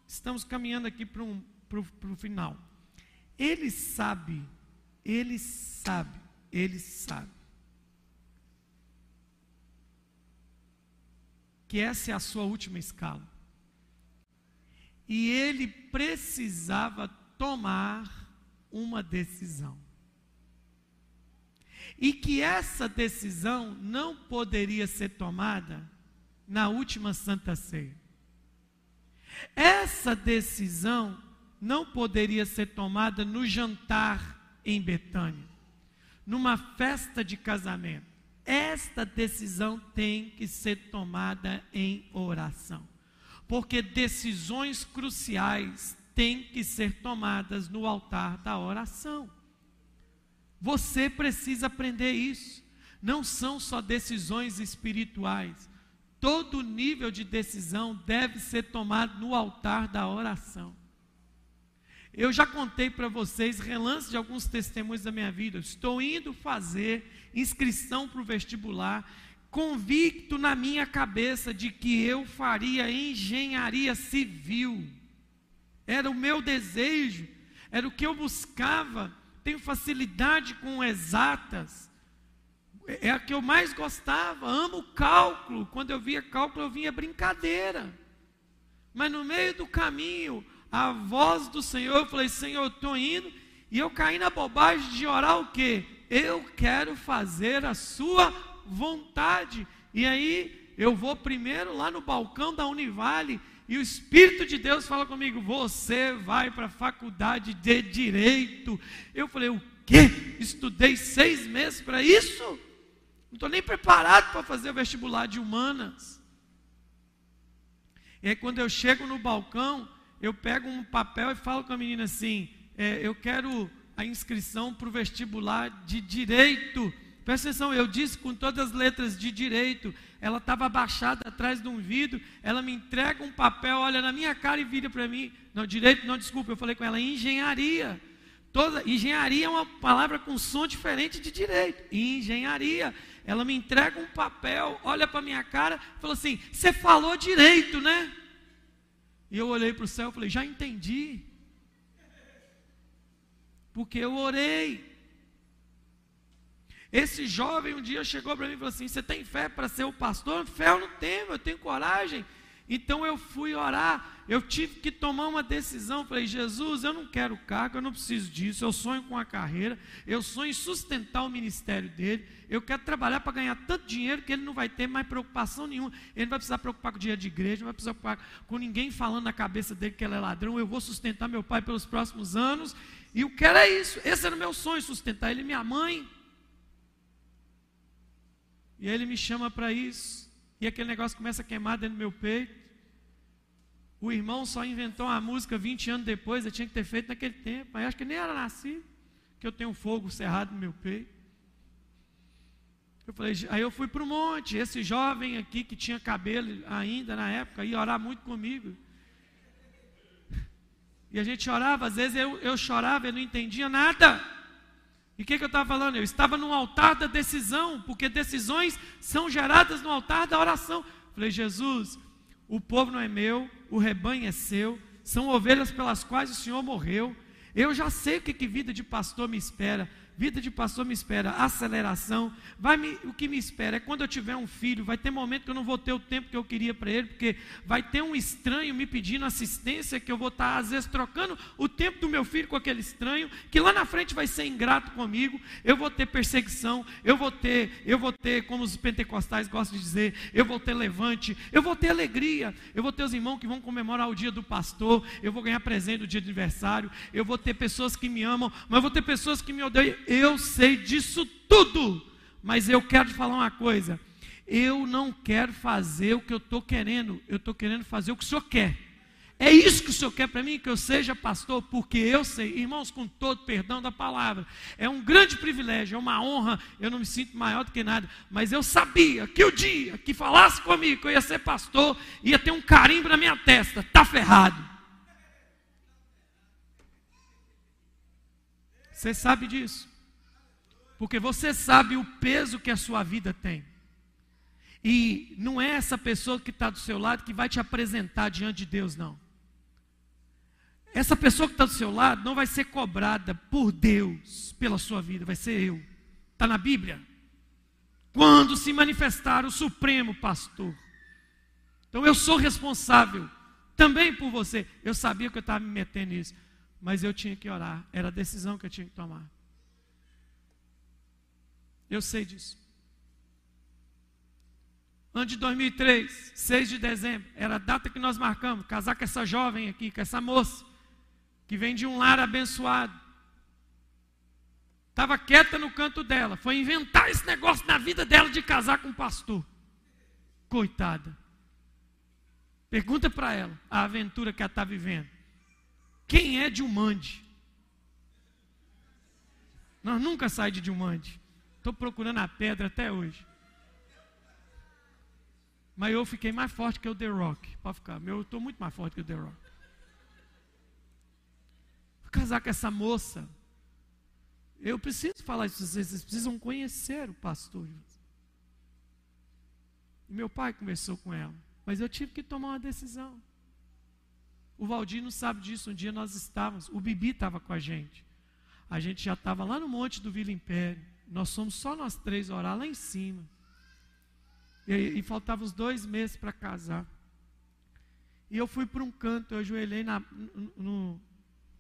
estamos caminhando aqui para um, o final. Ele sabe, ele sabe, ele sabe. Que essa é a sua última escala. E ele precisava tomar uma decisão e que essa decisão não poderia ser tomada na última Santa Ceia. Essa decisão não poderia ser tomada no jantar em Betânia, numa festa de casamento. Esta decisão tem que ser tomada em oração, porque decisões cruciais têm que ser tomadas no altar da oração. Você precisa aprender isso. Não são só decisões espirituais. Todo nível de decisão deve ser tomado no altar da oração. Eu já contei para vocês relance de alguns testemunhos da minha vida. Estou indo fazer inscrição para o vestibular, convicto na minha cabeça de que eu faria engenharia civil. Era o meu desejo, era o que eu buscava tenho facilidade com exatas. É a que eu mais gostava, amo cálculo. Quando eu via cálculo, eu vinha brincadeira. Mas no meio do caminho, a voz do Senhor, eu falei, Senhor, eu estou indo, e eu caí na bobagem de orar o quê? Eu quero fazer a sua vontade. E aí eu vou primeiro lá no balcão da Univale e o Espírito de Deus fala comigo: você vai para a faculdade de direito. Eu falei: o quê? Estudei seis meses para isso? Não estou nem preparado para fazer o vestibular de humanas. E aí, quando eu chego no balcão, eu pego um papel e falo com a menina assim: é, eu quero a inscrição para o vestibular de direito. Presta atenção, eu disse com todas as letras de direito, ela estava abaixada atrás de um vidro, ela me entrega um papel, olha na minha cara e vira para mim. Não, direito, não, desculpa, eu falei com ela, engenharia. Toda, engenharia é uma palavra com som diferente de direito. Engenharia. Ela me entrega um papel, olha para minha cara, falou assim: Você falou direito, né? E eu olhei para o céu e falei: Já entendi. Porque eu orei. Esse jovem um dia chegou para mim e falou assim: Você tem fé para ser o pastor? Fé eu não tenho, eu tenho coragem. Então eu fui orar, eu tive que tomar uma decisão. Falei, Jesus, eu não quero cargo, eu não preciso disso. Eu sonho com a carreira, eu sonho em sustentar o ministério dele. Eu quero trabalhar para ganhar tanto dinheiro que ele não vai ter mais preocupação nenhuma. Ele não vai precisar preocupar com o dinheiro de igreja, não vai precisar preocupar com ninguém falando na cabeça dele que ele é ladrão. Eu vou sustentar meu pai pelos próximos anos. E o que era isso. Esse era o meu sonho, sustentar ele e minha mãe. E aí ele me chama para isso. E aquele negócio começa a queimar dentro do meu peito. O irmão só inventou uma música 20 anos depois, eu tinha que ter feito naquele tempo. Mas acho que nem era nascido, que eu tenho um fogo cerrado no meu peito. Eu falei, aí eu fui para o monte. Esse jovem aqui que tinha cabelo ainda na época ia orar muito comigo. E a gente orava, às vezes eu, eu chorava, eu não entendia nada. E o que, que eu estava falando? Eu estava no altar da decisão, porque decisões são geradas no altar da oração. Falei, Jesus, o povo não é meu, o rebanho é seu, são ovelhas pelas quais o Senhor morreu. Eu já sei o que, que vida de pastor me espera. Vida de pastor me espera. Aceleração. Vai me, o que me espera é quando eu tiver um filho, vai ter momento que eu não vou ter o tempo que eu queria para ele, porque vai ter um estranho me pedindo assistência, que eu vou estar, às vezes, trocando o tempo do meu filho com aquele estranho, que lá na frente vai ser ingrato comigo, eu vou ter perseguição, eu vou ter, eu vou ter, como os pentecostais gostam de dizer, eu vou ter levante, eu vou ter alegria, eu vou ter os irmãos que vão comemorar o dia do pastor, eu vou ganhar presente no dia de aniversário, eu vou ter pessoas que me amam, mas eu vou ter pessoas que me odeiam eu sei disso tudo, mas eu quero te falar uma coisa. Eu não quero fazer o que eu estou querendo, eu estou querendo fazer o que o Senhor quer. É isso que o Senhor quer para mim, que eu seja pastor, porque eu sei, irmãos, com todo perdão da palavra, é um grande privilégio, é uma honra, eu não me sinto maior do que nada, mas eu sabia que o dia que falasse comigo que eu ia ser pastor, ia ter um carimbo na minha testa, está ferrado. Você sabe disso porque você sabe o peso que a sua vida tem. E não é essa pessoa que está do seu lado que vai te apresentar diante de Deus, não. Essa pessoa que está do seu lado não vai ser cobrada por Deus pela sua vida, vai ser eu. Está na Bíblia? Quando se manifestar o Supremo Pastor. Então eu sou responsável também por você. Eu sabia que eu estava me metendo nisso, mas eu tinha que orar, era a decisão que eu tinha que tomar. Eu sei disso. Ano de 2003, 6 de dezembro, era a data que nós marcamos, casar com essa jovem aqui, com essa moça, que vem de um lar abençoado. Estava quieta no canto dela, foi inventar esse negócio na vida dela de casar com um pastor. Coitada. Pergunta para ela a aventura que ela está vivendo. Quem é de Umande? Nós nunca saímos de Umande. Estou procurando a pedra até hoje. Mas eu fiquei mais forte que o The Rock. Pode ficar. Eu estou muito mais forte que o The Rock. Vou casar com essa moça. Eu preciso falar isso. Vocês precisam conhecer o pastor. E meu pai conversou com ela. Mas eu tive que tomar uma decisão. O Valdir não sabe disso. Um dia nós estávamos. O Bibi estava com a gente. A gente já estava lá no monte do Vila Império. Nós somos só nós três orar lá em cima. E, e faltavam os dois meses para casar. E eu fui para um canto, eu ajoelhei na, no, no,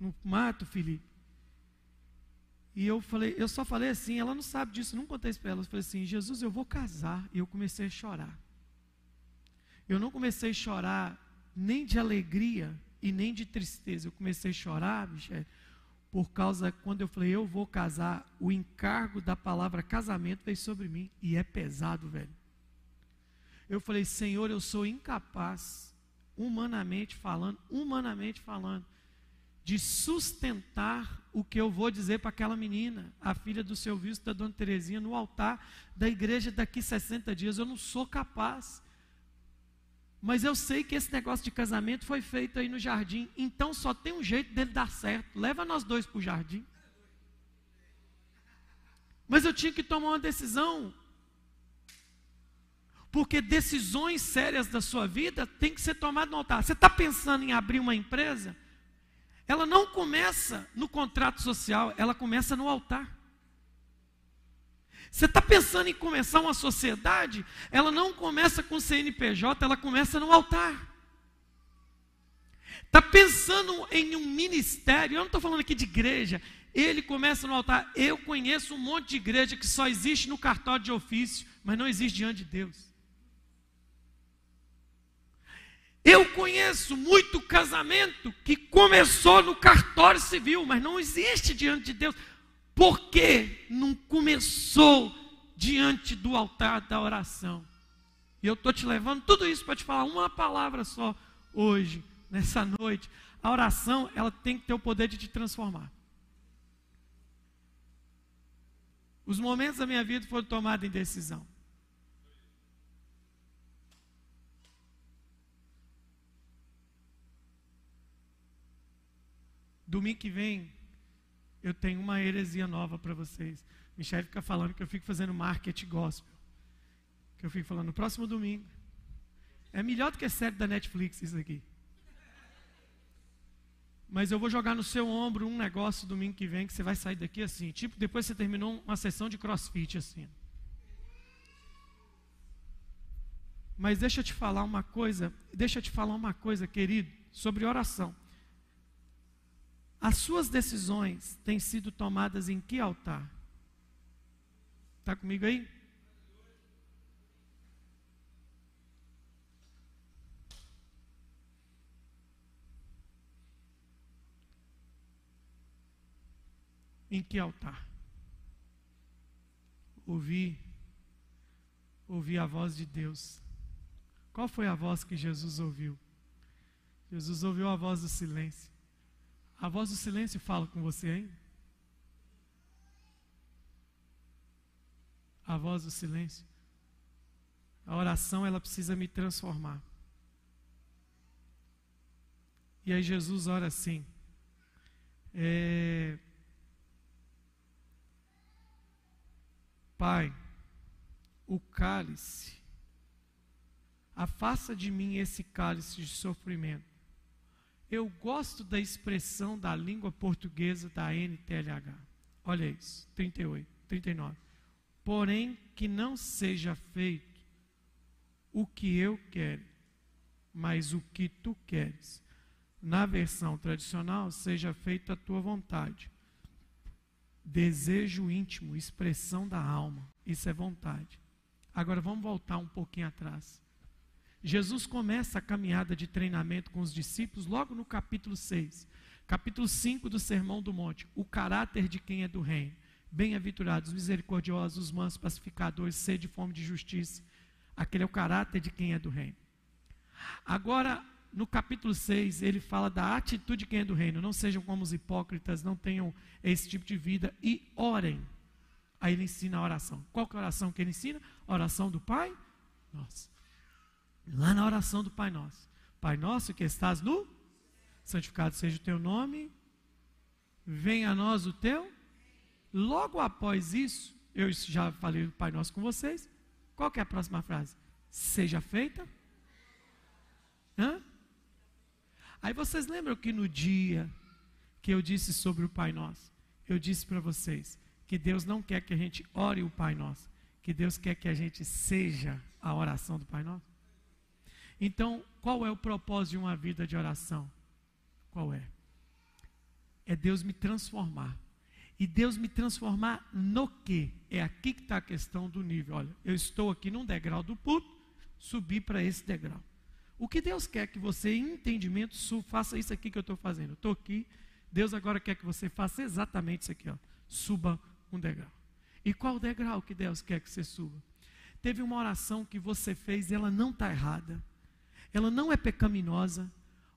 no mato, Felipe. E eu falei, eu só falei assim, ela não sabe disso, não contei isso para ela. Eu falei assim, Jesus, eu vou casar. E eu comecei a chorar. Eu não comecei a chorar nem de alegria e nem de tristeza. Eu comecei a chorar, Michele, por causa, quando eu falei, eu vou casar, o encargo da palavra casamento veio sobre mim. E é pesado, velho. Eu falei, Senhor, eu sou incapaz, humanamente falando, humanamente falando, de sustentar o que eu vou dizer para aquela menina, a filha do seu visto da dona Terezinha, no altar da igreja daqui 60 dias. Eu não sou capaz. Mas eu sei que esse negócio de casamento foi feito aí no jardim. Então só tem um jeito dele dar certo. Leva nós dois para o jardim. Mas eu tinha que tomar uma decisão. Porque decisões sérias da sua vida tem que ser tomadas no altar. Você está pensando em abrir uma empresa? Ela não começa no contrato social, ela começa no altar. Você está pensando em começar uma sociedade? Ela não começa com CNPJ, ela começa no altar. Está pensando em um ministério? Eu não estou falando aqui de igreja. Ele começa no altar. Eu conheço um monte de igreja que só existe no cartório de ofício, mas não existe diante de Deus. Eu conheço muito casamento que começou no cartório civil, mas não existe diante de Deus. Por que não começou diante do altar da oração? E eu estou te levando tudo isso para te falar uma palavra só hoje, nessa noite. A oração, ela tem que ter o poder de te transformar. Os momentos da minha vida foram tomados em decisão. Domingo que vem, eu tenho uma heresia nova para vocês. Michelle fica falando que eu fico fazendo marketing gospel. Que eu fico falando no próximo domingo. É melhor do que a série da Netflix isso aqui. Mas eu vou jogar no seu ombro um negócio domingo que vem que você vai sair daqui assim. Tipo, depois você terminou uma sessão de crossfit assim. Mas deixa eu te falar uma coisa, deixa eu te falar uma coisa, querido, sobre oração. As suas decisões têm sido tomadas em que altar? Está comigo aí? Em que altar? Ouvi, ouvi a voz de Deus. Qual foi a voz que Jesus ouviu? Jesus ouviu a voz do silêncio. A voz do silêncio fala com você ainda? A voz do silêncio. A oração, ela precisa me transformar. E aí Jesus ora assim. É... Pai, o cálice, afasta de mim esse cálice de sofrimento. Eu gosto da expressão da língua portuguesa da NTLH. Olha isso, 38, 39. Porém, que não seja feito o que eu quero, mas o que tu queres. Na versão tradicional, seja feita a tua vontade. Desejo íntimo, expressão da alma. Isso é vontade. Agora vamos voltar um pouquinho atrás. Jesus começa a caminhada de treinamento com os discípulos logo no capítulo 6. Capítulo 5 do Sermão do Monte. O caráter de quem é do reino. Bem-aventurados, misericordiosos, mansos, pacificadores, sede e fome de justiça. Aquele é o caráter de quem é do reino. Agora, no capítulo 6, ele fala da atitude de quem é do reino. Não sejam como os hipócritas, não tenham esse tipo de vida e orem. Aí ele ensina a oração. Qual que é a oração que ele ensina? A oração do Pai? Nossa. Lá na oração do Pai Nosso. Pai Nosso que estás no, santificado seja o teu nome, venha a nós o teu. Logo após isso, eu já falei do Pai Nosso com vocês. Qual que é a próxima frase? Seja feita. Hã? Aí vocês lembram que no dia que eu disse sobre o Pai Nosso, eu disse para vocês que Deus não quer que a gente ore o Pai Nosso, que Deus quer que a gente seja a oração do Pai Nosso? Então, qual é o propósito de uma vida de oração? Qual é? É Deus me transformar. E Deus me transformar no quê? É aqui que está a questão do nível. Olha, eu estou aqui num degrau do puto, subi para esse degrau. O que Deus quer que você, em entendimento, faça isso aqui que eu estou fazendo. Eu estou aqui, Deus agora quer que você faça exatamente isso aqui, ó. Suba um degrau. E qual degrau que Deus quer que você suba? Teve uma oração que você fez e ela não está errada ela não é pecaminosa,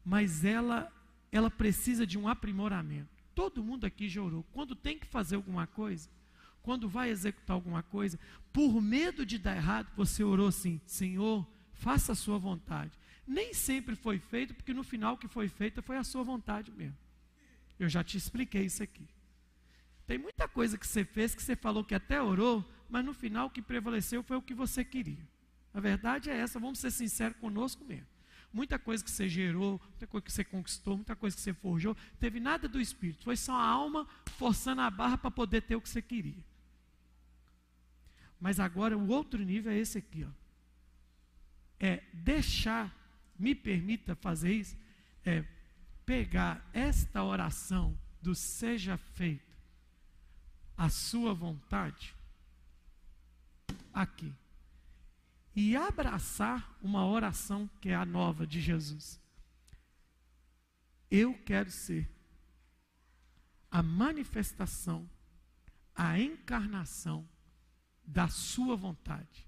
mas ela ela precisa de um aprimoramento. Todo mundo aqui já orou. Quando tem que fazer alguma coisa, quando vai executar alguma coisa, por medo de dar errado, você orou assim: Senhor, faça a sua vontade. Nem sempre foi feito, porque no final que foi feito foi a sua vontade mesmo. Eu já te expliquei isso aqui. Tem muita coisa que você fez que você falou que até orou, mas no final o que prevaleceu foi o que você queria. A verdade é essa, vamos ser sinceros conosco mesmo. Muita coisa que você gerou, muita coisa que você conquistou, muita coisa que você forjou, teve nada do espírito, foi só a alma forçando a barra para poder ter o que você queria. Mas agora o outro nível é esse aqui, ó. É deixar, me permita fazer isso, é pegar esta oração do seja feito a sua vontade aqui e abraçar uma oração que é a nova de Jesus. Eu quero ser a manifestação, a encarnação da Sua vontade.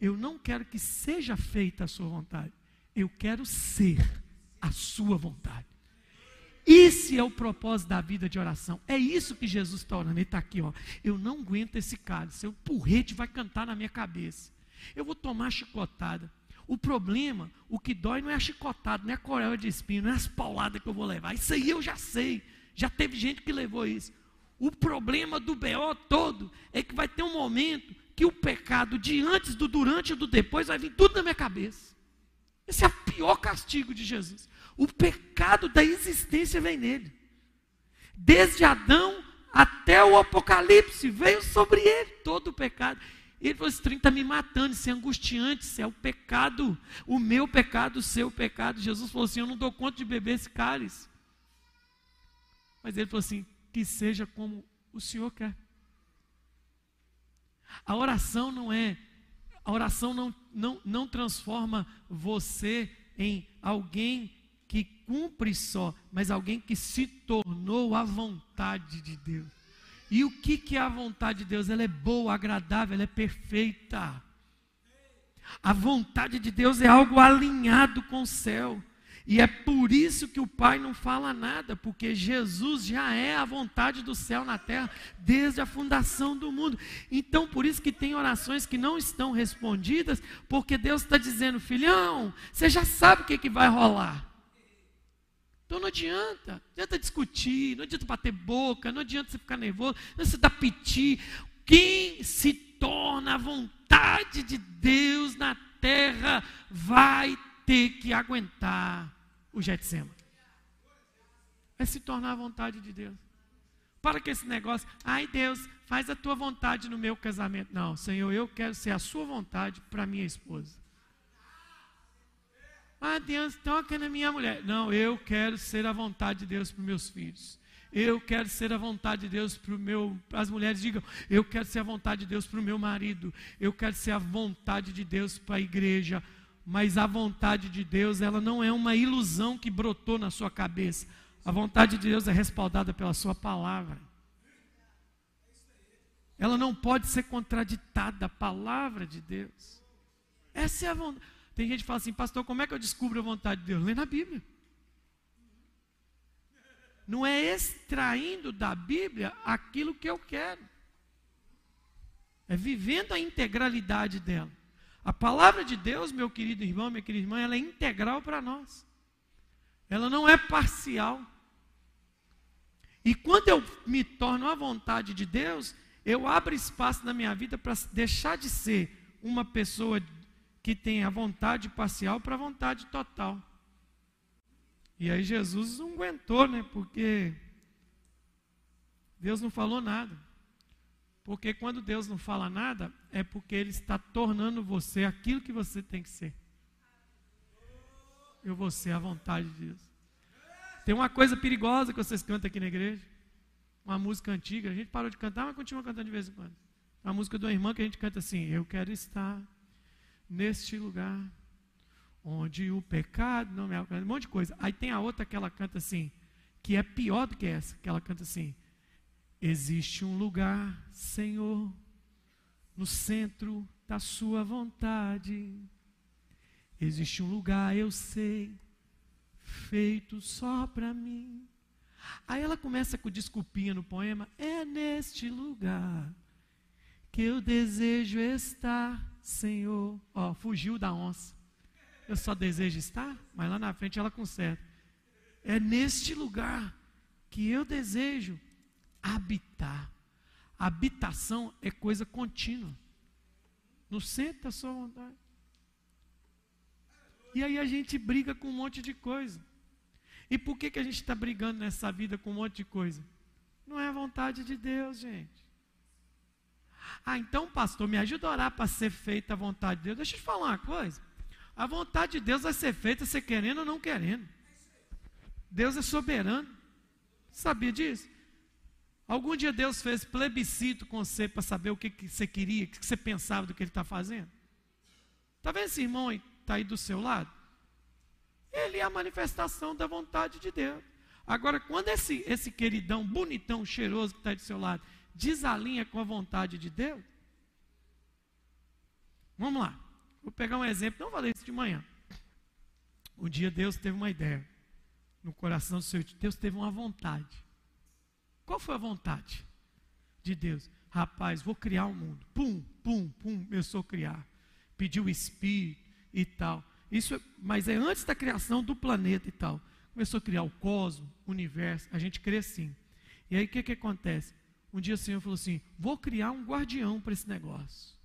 Eu não quero que seja feita a Sua vontade, eu quero ser a Sua vontade. Esse é o propósito da vida de oração. É isso que Jesus está orando. Ele está aqui, ó. Eu não aguento esse cálice. O porrete vai cantar na minha cabeça. Eu vou tomar chicotada. O problema, o que dói não é a chicotada, não é a coroa de espinho, não é as pauladas que eu vou levar. Isso aí eu já sei. Já teve gente que levou isso. O problema do BO todo é que vai ter um momento que o pecado de antes, do durante e do depois vai vir tudo na minha cabeça. Esse é o pior castigo de Jesus. O pecado da existência vem nele. Desde Adão até o Apocalipse veio sobre ele todo o pecado. Ele falou: esse trem está me matando, isso é angustiante, isso é o pecado, o meu pecado, o seu pecado. Jesus falou assim: eu não dou conta de beber esse cálice. Mas ele falou assim: que seja como o Senhor quer. A oração não é, a oração não, não, não transforma você em alguém que cumpre só, mas alguém que se tornou a vontade de Deus. E o que, que é a vontade de Deus? Ela é boa, agradável, ela é perfeita. A vontade de Deus é algo alinhado com o céu. E é por isso que o Pai não fala nada, porque Jesus já é a vontade do céu na terra desde a fundação do mundo. Então, por isso que tem orações que não estão respondidas, porque Deus está dizendo, filhão, você já sabe o que, que vai rolar. Então não adianta, não adianta discutir, não adianta bater boca, não adianta você ficar nervoso, não adianta você dar piti. Quem se torna a vontade de Deus na terra vai ter que aguentar o Getsema. É se tornar a vontade de Deus. Para que esse negócio, ai Deus, faz a tua vontade no meu casamento. Não, Senhor, eu quero ser a sua vontade para minha esposa. Ah, Deus toca na minha mulher. Não, eu quero ser a vontade de Deus para os meus filhos. Eu quero ser a vontade de Deus para o meu. As mulheres digam, eu quero ser a vontade de Deus para o meu marido. Eu quero ser a vontade de Deus para a igreja. Mas a vontade de Deus, ela não é uma ilusão que brotou na sua cabeça. A vontade de Deus é respaldada pela sua palavra. Ela não pode ser contraditada, a palavra de Deus. Essa é a vontade. Tem gente que fala assim, pastor, como é que eu descubro a vontade de Deus? Lê na Bíblia. Não é extraindo da Bíblia aquilo que eu quero. É vivendo a integralidade dela. A palavra de Deus, meu querido irmão, minha querida irmã, ela é integral para nós. Ela não é parcial. E quando eu me torno a vontade de Deus, eu abro espaço na minha vida para deixar de ser uma pessoa que tem a vontade parcial para a vontade total. E aí Jesus não aguentou, né? Porque Deus não falou nada. Porque quando Deus não fala nada, é porque Ele está tornando você aquilo que você tem que ser. Eu vou ser a vontade de Deus. Tem uma coisa perigosa que vocês cantam aqui na igreja. Uma música antiga. A gente parou de cantar, mas continua cantando de vez em quando. Uma música de uma irmã que a gente canta assim: Eu quero estar neste lugar, onde o pecado não me alcança, um monte de coisa. Aí tem a outra que ela canta assim, que é pior do que essa, que ela canta assim: Existe um lugar, Senhor, no centro da Sua vontade. Existe um lugar, eu sei, feito só para mim. Aí ela começa com desculpinha no poema: É neste lugar que eu desejo estar, Senhor. Ó, fugiu da onça. Eu só desejo estar, mas lá na frente ela conserta. É neste lugar que eu desejo habitar. Habitação é coisa contínua. No centro da sua vontade. E aí a gente briga com um monte de coisa. E por que, que a gente está brigando nessa vida com um monte de coisa? Não é a vontade de Deus, gente. Ah, então, pastor, me ajuda a orar para ser feita a vontade de Deus. Deixa eu te falar uma coisa. A vontade de Deus vai ser feita você querendo ou não querendo. Deus é soberano. Sabia disso? Algum dia Deus fez plebiscito com você para saber o que, que você queria, o que você pensava do que Ele está fazendo? Está vendo esse irmão aí, está aí do seu lado? Ele é a manifestação da vontade de Deus. Agora, quando esse, esse queridão, bonitão, cheiroso que está do seu lado, desalinha com a vontade de Deus, vamos lá. Vou pegar um exemplo, não falei isso de manhã. Um dia Deus teve uma ideia no coração do seu Deus teve uma vontade. Qual foi a vontade de Deus? Rapaz, vou criar o um mundo. Pum, pum, pum, começou a criar. Pediu o espírito e tal. Isso, é, mas é antes da criação do planeta e tal. Começou a criar o cosmos, o universo. A gente crê assim. E aí o que, que acontece? Um dia o Senhor falou assim: vou criar um guardião para esse negócio.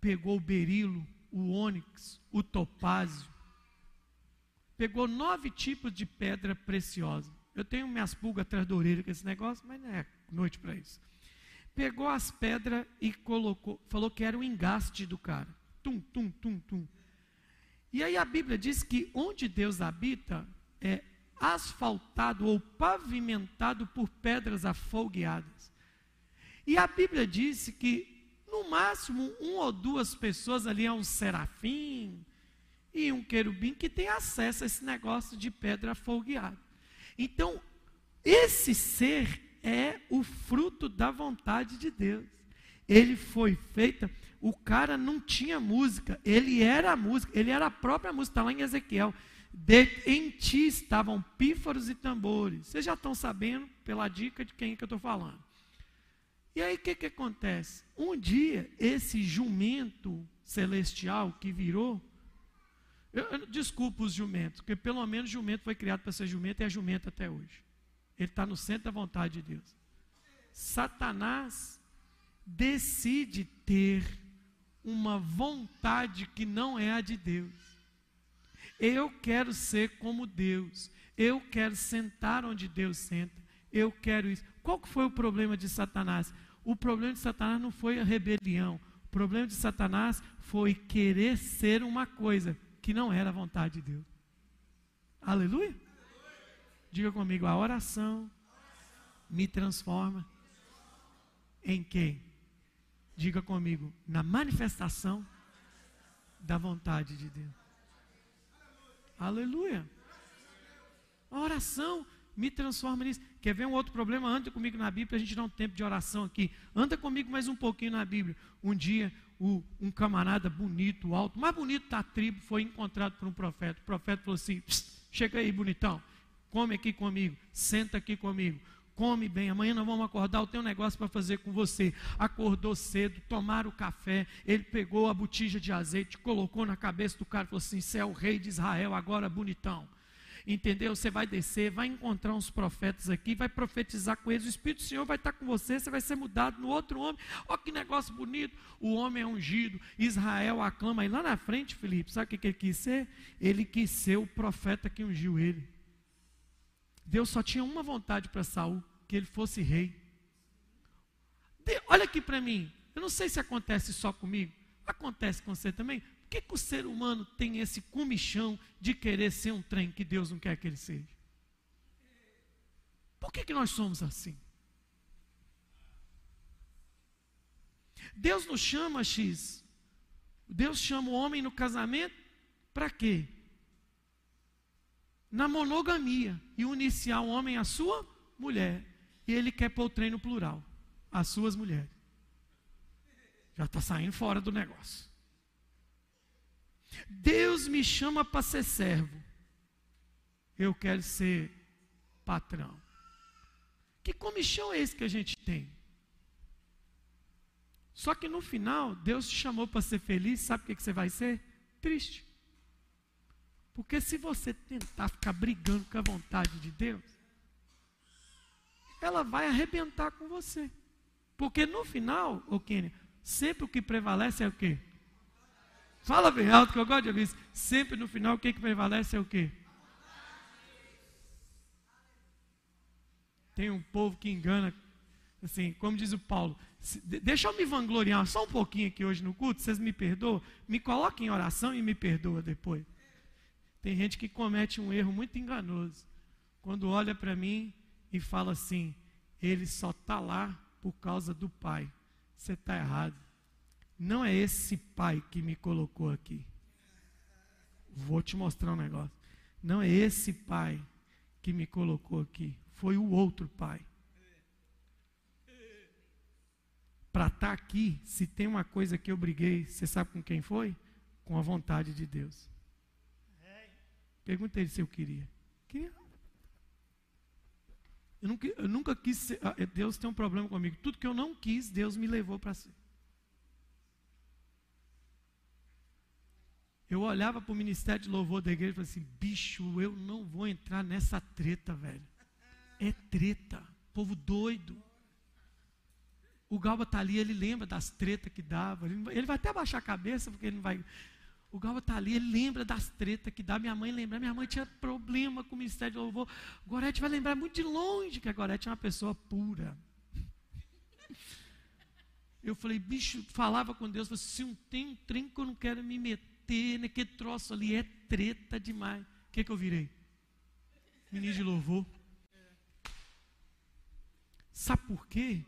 Pegou o berilo, o ônix, o topázio, pegou nove tipos de pedra preciosa. Eu tenho minhas pulgas atrás da orelha com esse negócio, mas não é noite para isso. Pegou as pedras e colocou, falou que era o engaste do cara. Tum, tum, tum, tum. E aí a Bíblia diz que onde Deus habita é asfaltado ou pavimentado por pedras afogueadas. E a Bíblia disse que no máximo um ou duas pessoas ali é um serafim, e um querubim que tem acesso a esse negócio de pedra afogueada. Então, esse ser é o fruto da vontade de Deus. Ele foi feito, o cara não tinha música, ele era a música, ele era a própria música, está lá em Ezequiel. De, em ti estavam pífaros e tambores. Vocês já estão sabendo, pela dica de quem é que eu estou falando. E aí o que, que acontece? Um dia, esse jumento celestial que virou, eu, eu desculpo os jumentos, porque pelo menos jumento foi criado para ser jumento e é jumento até hoje. Ele está no centro da vontade de Deus. Satanás decide ter uma vontade que não é a de Deus. Eu quero ser como Deus. Eu quero sentar onde Deus senta. Eu quero isso. Qual que foi o problema de Satanás? O problema de Satanás não foi a rebelião. O problema de Satanás foi querer ser uma coisa que não era a vontade de Deus. Aleluia? Diga comigo, a oração me transforma em quem? Diga comigo, na manifestação da vontade de Deus. Aleluia. A oração me transforma nisso. Quer ver um outro problema? Anda comigo na Bíblia, a gente dá um tempo de oração aqui. Anda comigo mais um pouquinho na Bíblia. Um dia, o, um camarada bonito, alto, mais bonito da tribo, foi encontrado por um profeta. O profeta falou assim: chega aí, bonitão, come aqui comigo, senta aqui comigo, come bem, amanhã nós vamos acordar, eu tenho um negócio para fazer com você. Acordou cedo, tomaram o café, ele pegou a botija de azeite, colocou na cabeça do cara e falou assim: Você é o rei de Israel, agora bonitão entendeu? Você vai descer, vai encontrar uns profetas aqui, vai profetizar com eles, o Espírito do Senhor vai estar com você, você vai ser mudado no outro homem. Olha que negócio bonito, o homem é ungido, Israel aclama. E lá na frente, Felipe, sabe o que ele quis ser? Ele quis ser o profeta que ungiu ele. Deus só tinha uma vontade para Saul, que ele fosse rei. De, olha aqui para mim, eu não sei se acontece só comigo, acontece com você também. Por que, que o ser humano tem esse comichão de querer ser um trem que Deus não quer que ele seja? Por que, que nós somos assim? Deus nos chama, X. Deus chama o homem no casamento para quê? Na monogamia e uniciar o homem à sua mulher. E ele quer pôr o trem no plural, as suas mulheres. Já está saindo fora do negócio. Deus me chama para ser servo. eu quero ser patrão. Que comichão é esse que a gente tem? Só que no final, Deus te chamou para ser feliz, sabe o que, que você vai ser? Triste. Porque se você tentar ficar brigando com a vontade de Deus, ela vai arrebentar com você. Porque no final, ô Kenny, sempre o que prevalece é o quê? Fala bem alto que eu gosto de ouvir isso. Sempre no final o que, que prevalece é o quê? Tem um povo que engana, assim, como diz o Paulo, se, deixa eu me vangloriar só um pouquinho aqui hoje no culto, vocês me perdoam? Me coloquem em oração e me perdoa depois. Tem gente que comete um erro muito enganoso. Quando olha para mim e fala assim, ele só está lá por causa do pai. Você está errado. Não é esse pai que me colocou aqui. Vou te mostrar um negócio. Não é esse pai que me colocou aqui foi o outro pai. Para estar tá aqui, se tem uma coisa que eu briguei, você sabe com quem foi? Com a vontade de Deus. Perguntei se eu queria. Queria. Eu nunca, eu nunca quis ser. Ah, Deus tem um problema comigo. Tudo que eu não quis, Deus me levou para ser. Eu olhava para o ministério de louvor da igreja e falei assim: bicho, eu não vou entrar nessa treta, velho. É treta. Povo doido. O Galba está ali, ele lembra das tretas que dava. Ele vai até baixar a cabeça, porque ele não vai. O Galba está ali, ele lembra das tretas que dá. Minha mãe lembra. Minha mãe tinha problema com o Ministério de Louvor. Gorete vai lembrar muito de longe que a Gorete é uma pessoa pura. Eu falei, bicho, falava com Deus, falei, se um tem um trem que eu não quero me meter, né, que troço ali é treta demais. O que, que eu virei? Menino de louvor. Sabe por quê?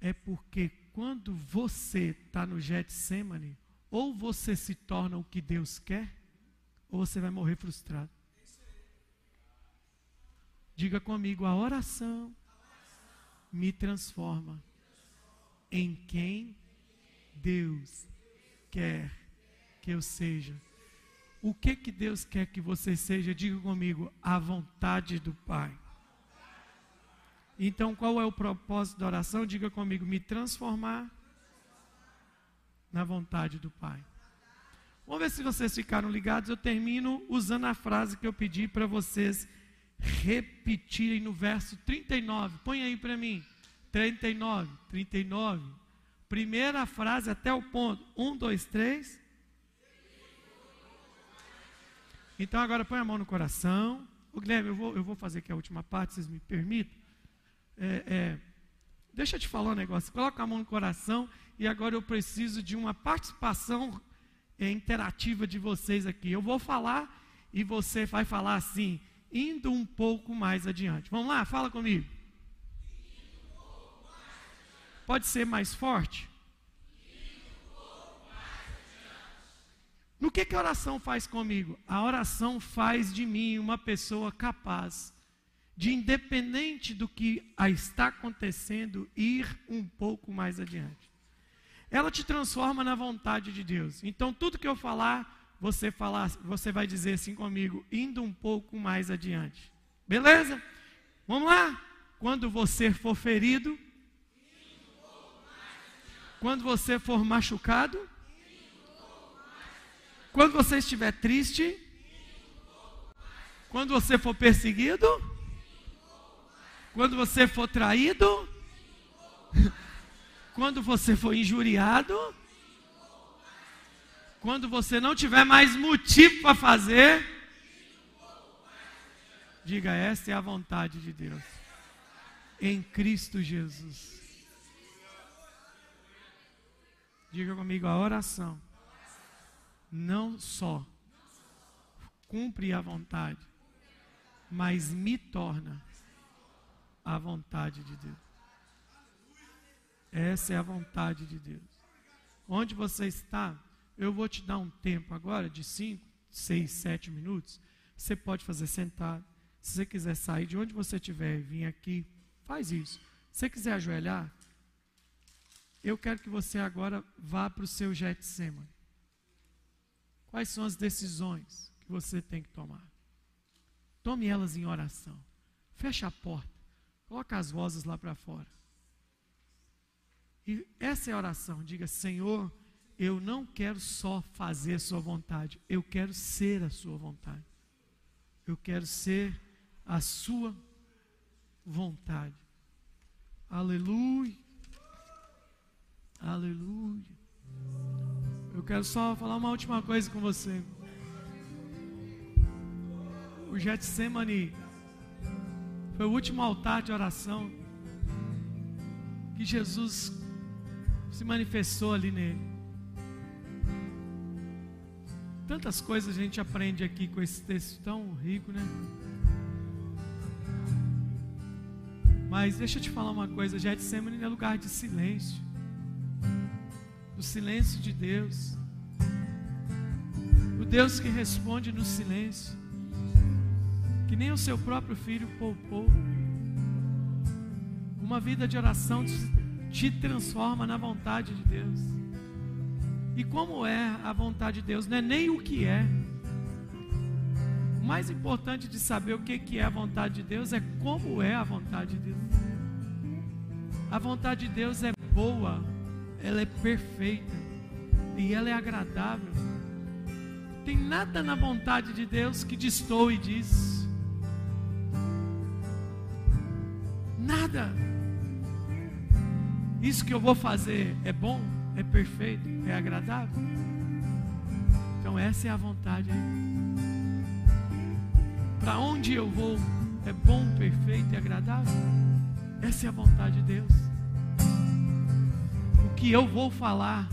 É porque quando você está no Getsemane, ou você se torna o que Deus quer, ou você vai morrer frustrado. Diga comigo, a oração me transforma em quem Deus quer que eu seja. O que que Deus quer que você seja? Diga comigo, a vontade do Pai. Então, qual é o propósito da oração? Diga comigo: me transformar na vontade do Pai. Vamos ver se vocês ficaram ligados. Eu termino usando a frase que eu pedi para vocês repetirem no verso 39. Põe aí para mim. 39, 39. Primeira frase até o ponto. Um, dois, três. Então agora põe a mão no coração. O Guilherme, eu vou, eu vou fazer aqui a última parte, vocês me permitem é, é, deixa eu te falar um negócio, coloca a mão no coração e agora eu preciso de uma participação é, interativa de vocês aqui. Eu vou falar e você vai falar assim, indo um pouco mais adiante. Vamos lá, fala comigo. Pode ser mais forte? No que, que a oração faz comigo? A oração faz de mim uma pessoa capaz de independente do que está acontecendo, ir um pouco mais adiante. Ela te transforma na vontade de Deus. Então, tudo que eu falar, você falar, você vai dizer assim comigo, indo um pouco mais adiante. Beleza? Vamos lá? Quando você for ferido, quando você for machucado, quando você estiver triste, quando você for perseguido, quando você for traído, quando você for injuriado, quando você não tiver mais motivo para fazer, diga: esta é a vontade de Deus, em Cristo Jesus. Diga comigo: a oração não só cumpre a vontade, mas me torna a vontade de Deus. Essa é a vontade de Deus. Onde você está, eu vou te dar um tempo agora de 5, 6, 7 minutos. Você pode fazer sentado. Se você quiser sair de onde você estiver e vir aqui, faz isso. Se você quiser ajoelhar, eu quero que você agora vá para o seu Getsemane. Quais são as decisões que você tem que tomar? Tome elas em oração. Feche a porta. Coloque as vozes lá para fora. E essa é a oração. Diga, Senhor, eu não quero só fazer a sua vontade, eu quero ser a sua vontade. Eu quero ser a sua vontade. Aleluia. Aleluia. Eu quero só falar uma última coisa com você. O Getsemane foi o último altar de oração que Jesus se manifestou ali nele. Tantas coisas a gente aprende aqui com esse texto tão rico, né? Mas deixa eu te falar uma coisa, Getsemane é lugar de silêncio. O silêncio de Deus. O Deus que responde no silêncio. Que nem o seu próprio filho poupou. Uma vida de oração te transforma na vontade de Deus. E como é a vontade de Deus? Não é nem o que é. O mais importante de saber o que é a vontade de Deus é como é a vontade de Deus. A vontade de Deus é boa, ela é perfeita e ela é agradável. Tem nada na vontade de Deus que destoe disso. Nada. Isso que eu vou fazer é bom? é perfeito, é agradável. Então essa é a vontade Para onde eu vou é bom, perfeito e agradável. Essa é a vontade de Deus. O que eu vou falar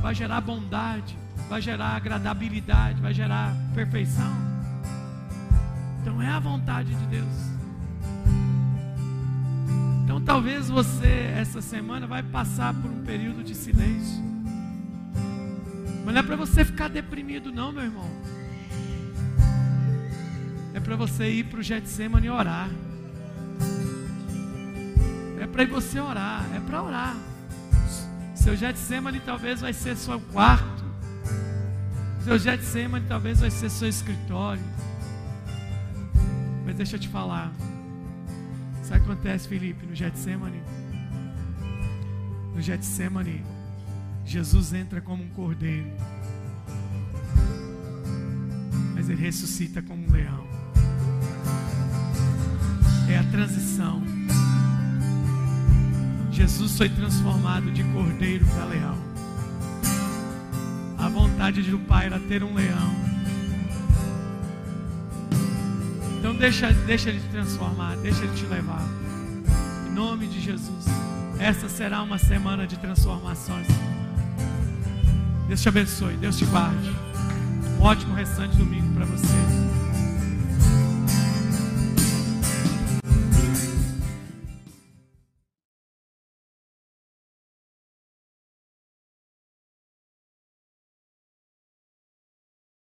vai gerar bondade, vai gerar agradabilidade, vai gerar perfeição. Então é a vontade de Deus. Talvez você essa semana vai passar por um período de silêncio. Mas não é para você ficar deprimido não, meu irmão. É para você ir para o Getsemane e orar. É para você orar, é para orar. Seu Getsemane talvez vai ser seu quarto. Seu Getsemane talvez vai ser seu escritório. Mas deixa eu te falar. Sabe o que acontece, Felipe, no Getsemane? No Getsemane, Jesus entra como um cordeiro, mas ele ressuscita como um leão. É a transição. Jesus foi transformado de cordeiro para leão. A vontade do Pai era ter um leão deixa, deixa Ele te transformar, deixa Ele te levar. Em nome de Jesus. Essa será uma semana de transformações. Deus te abençoe, Deus te guarde. Um ótimo restante domingo para você.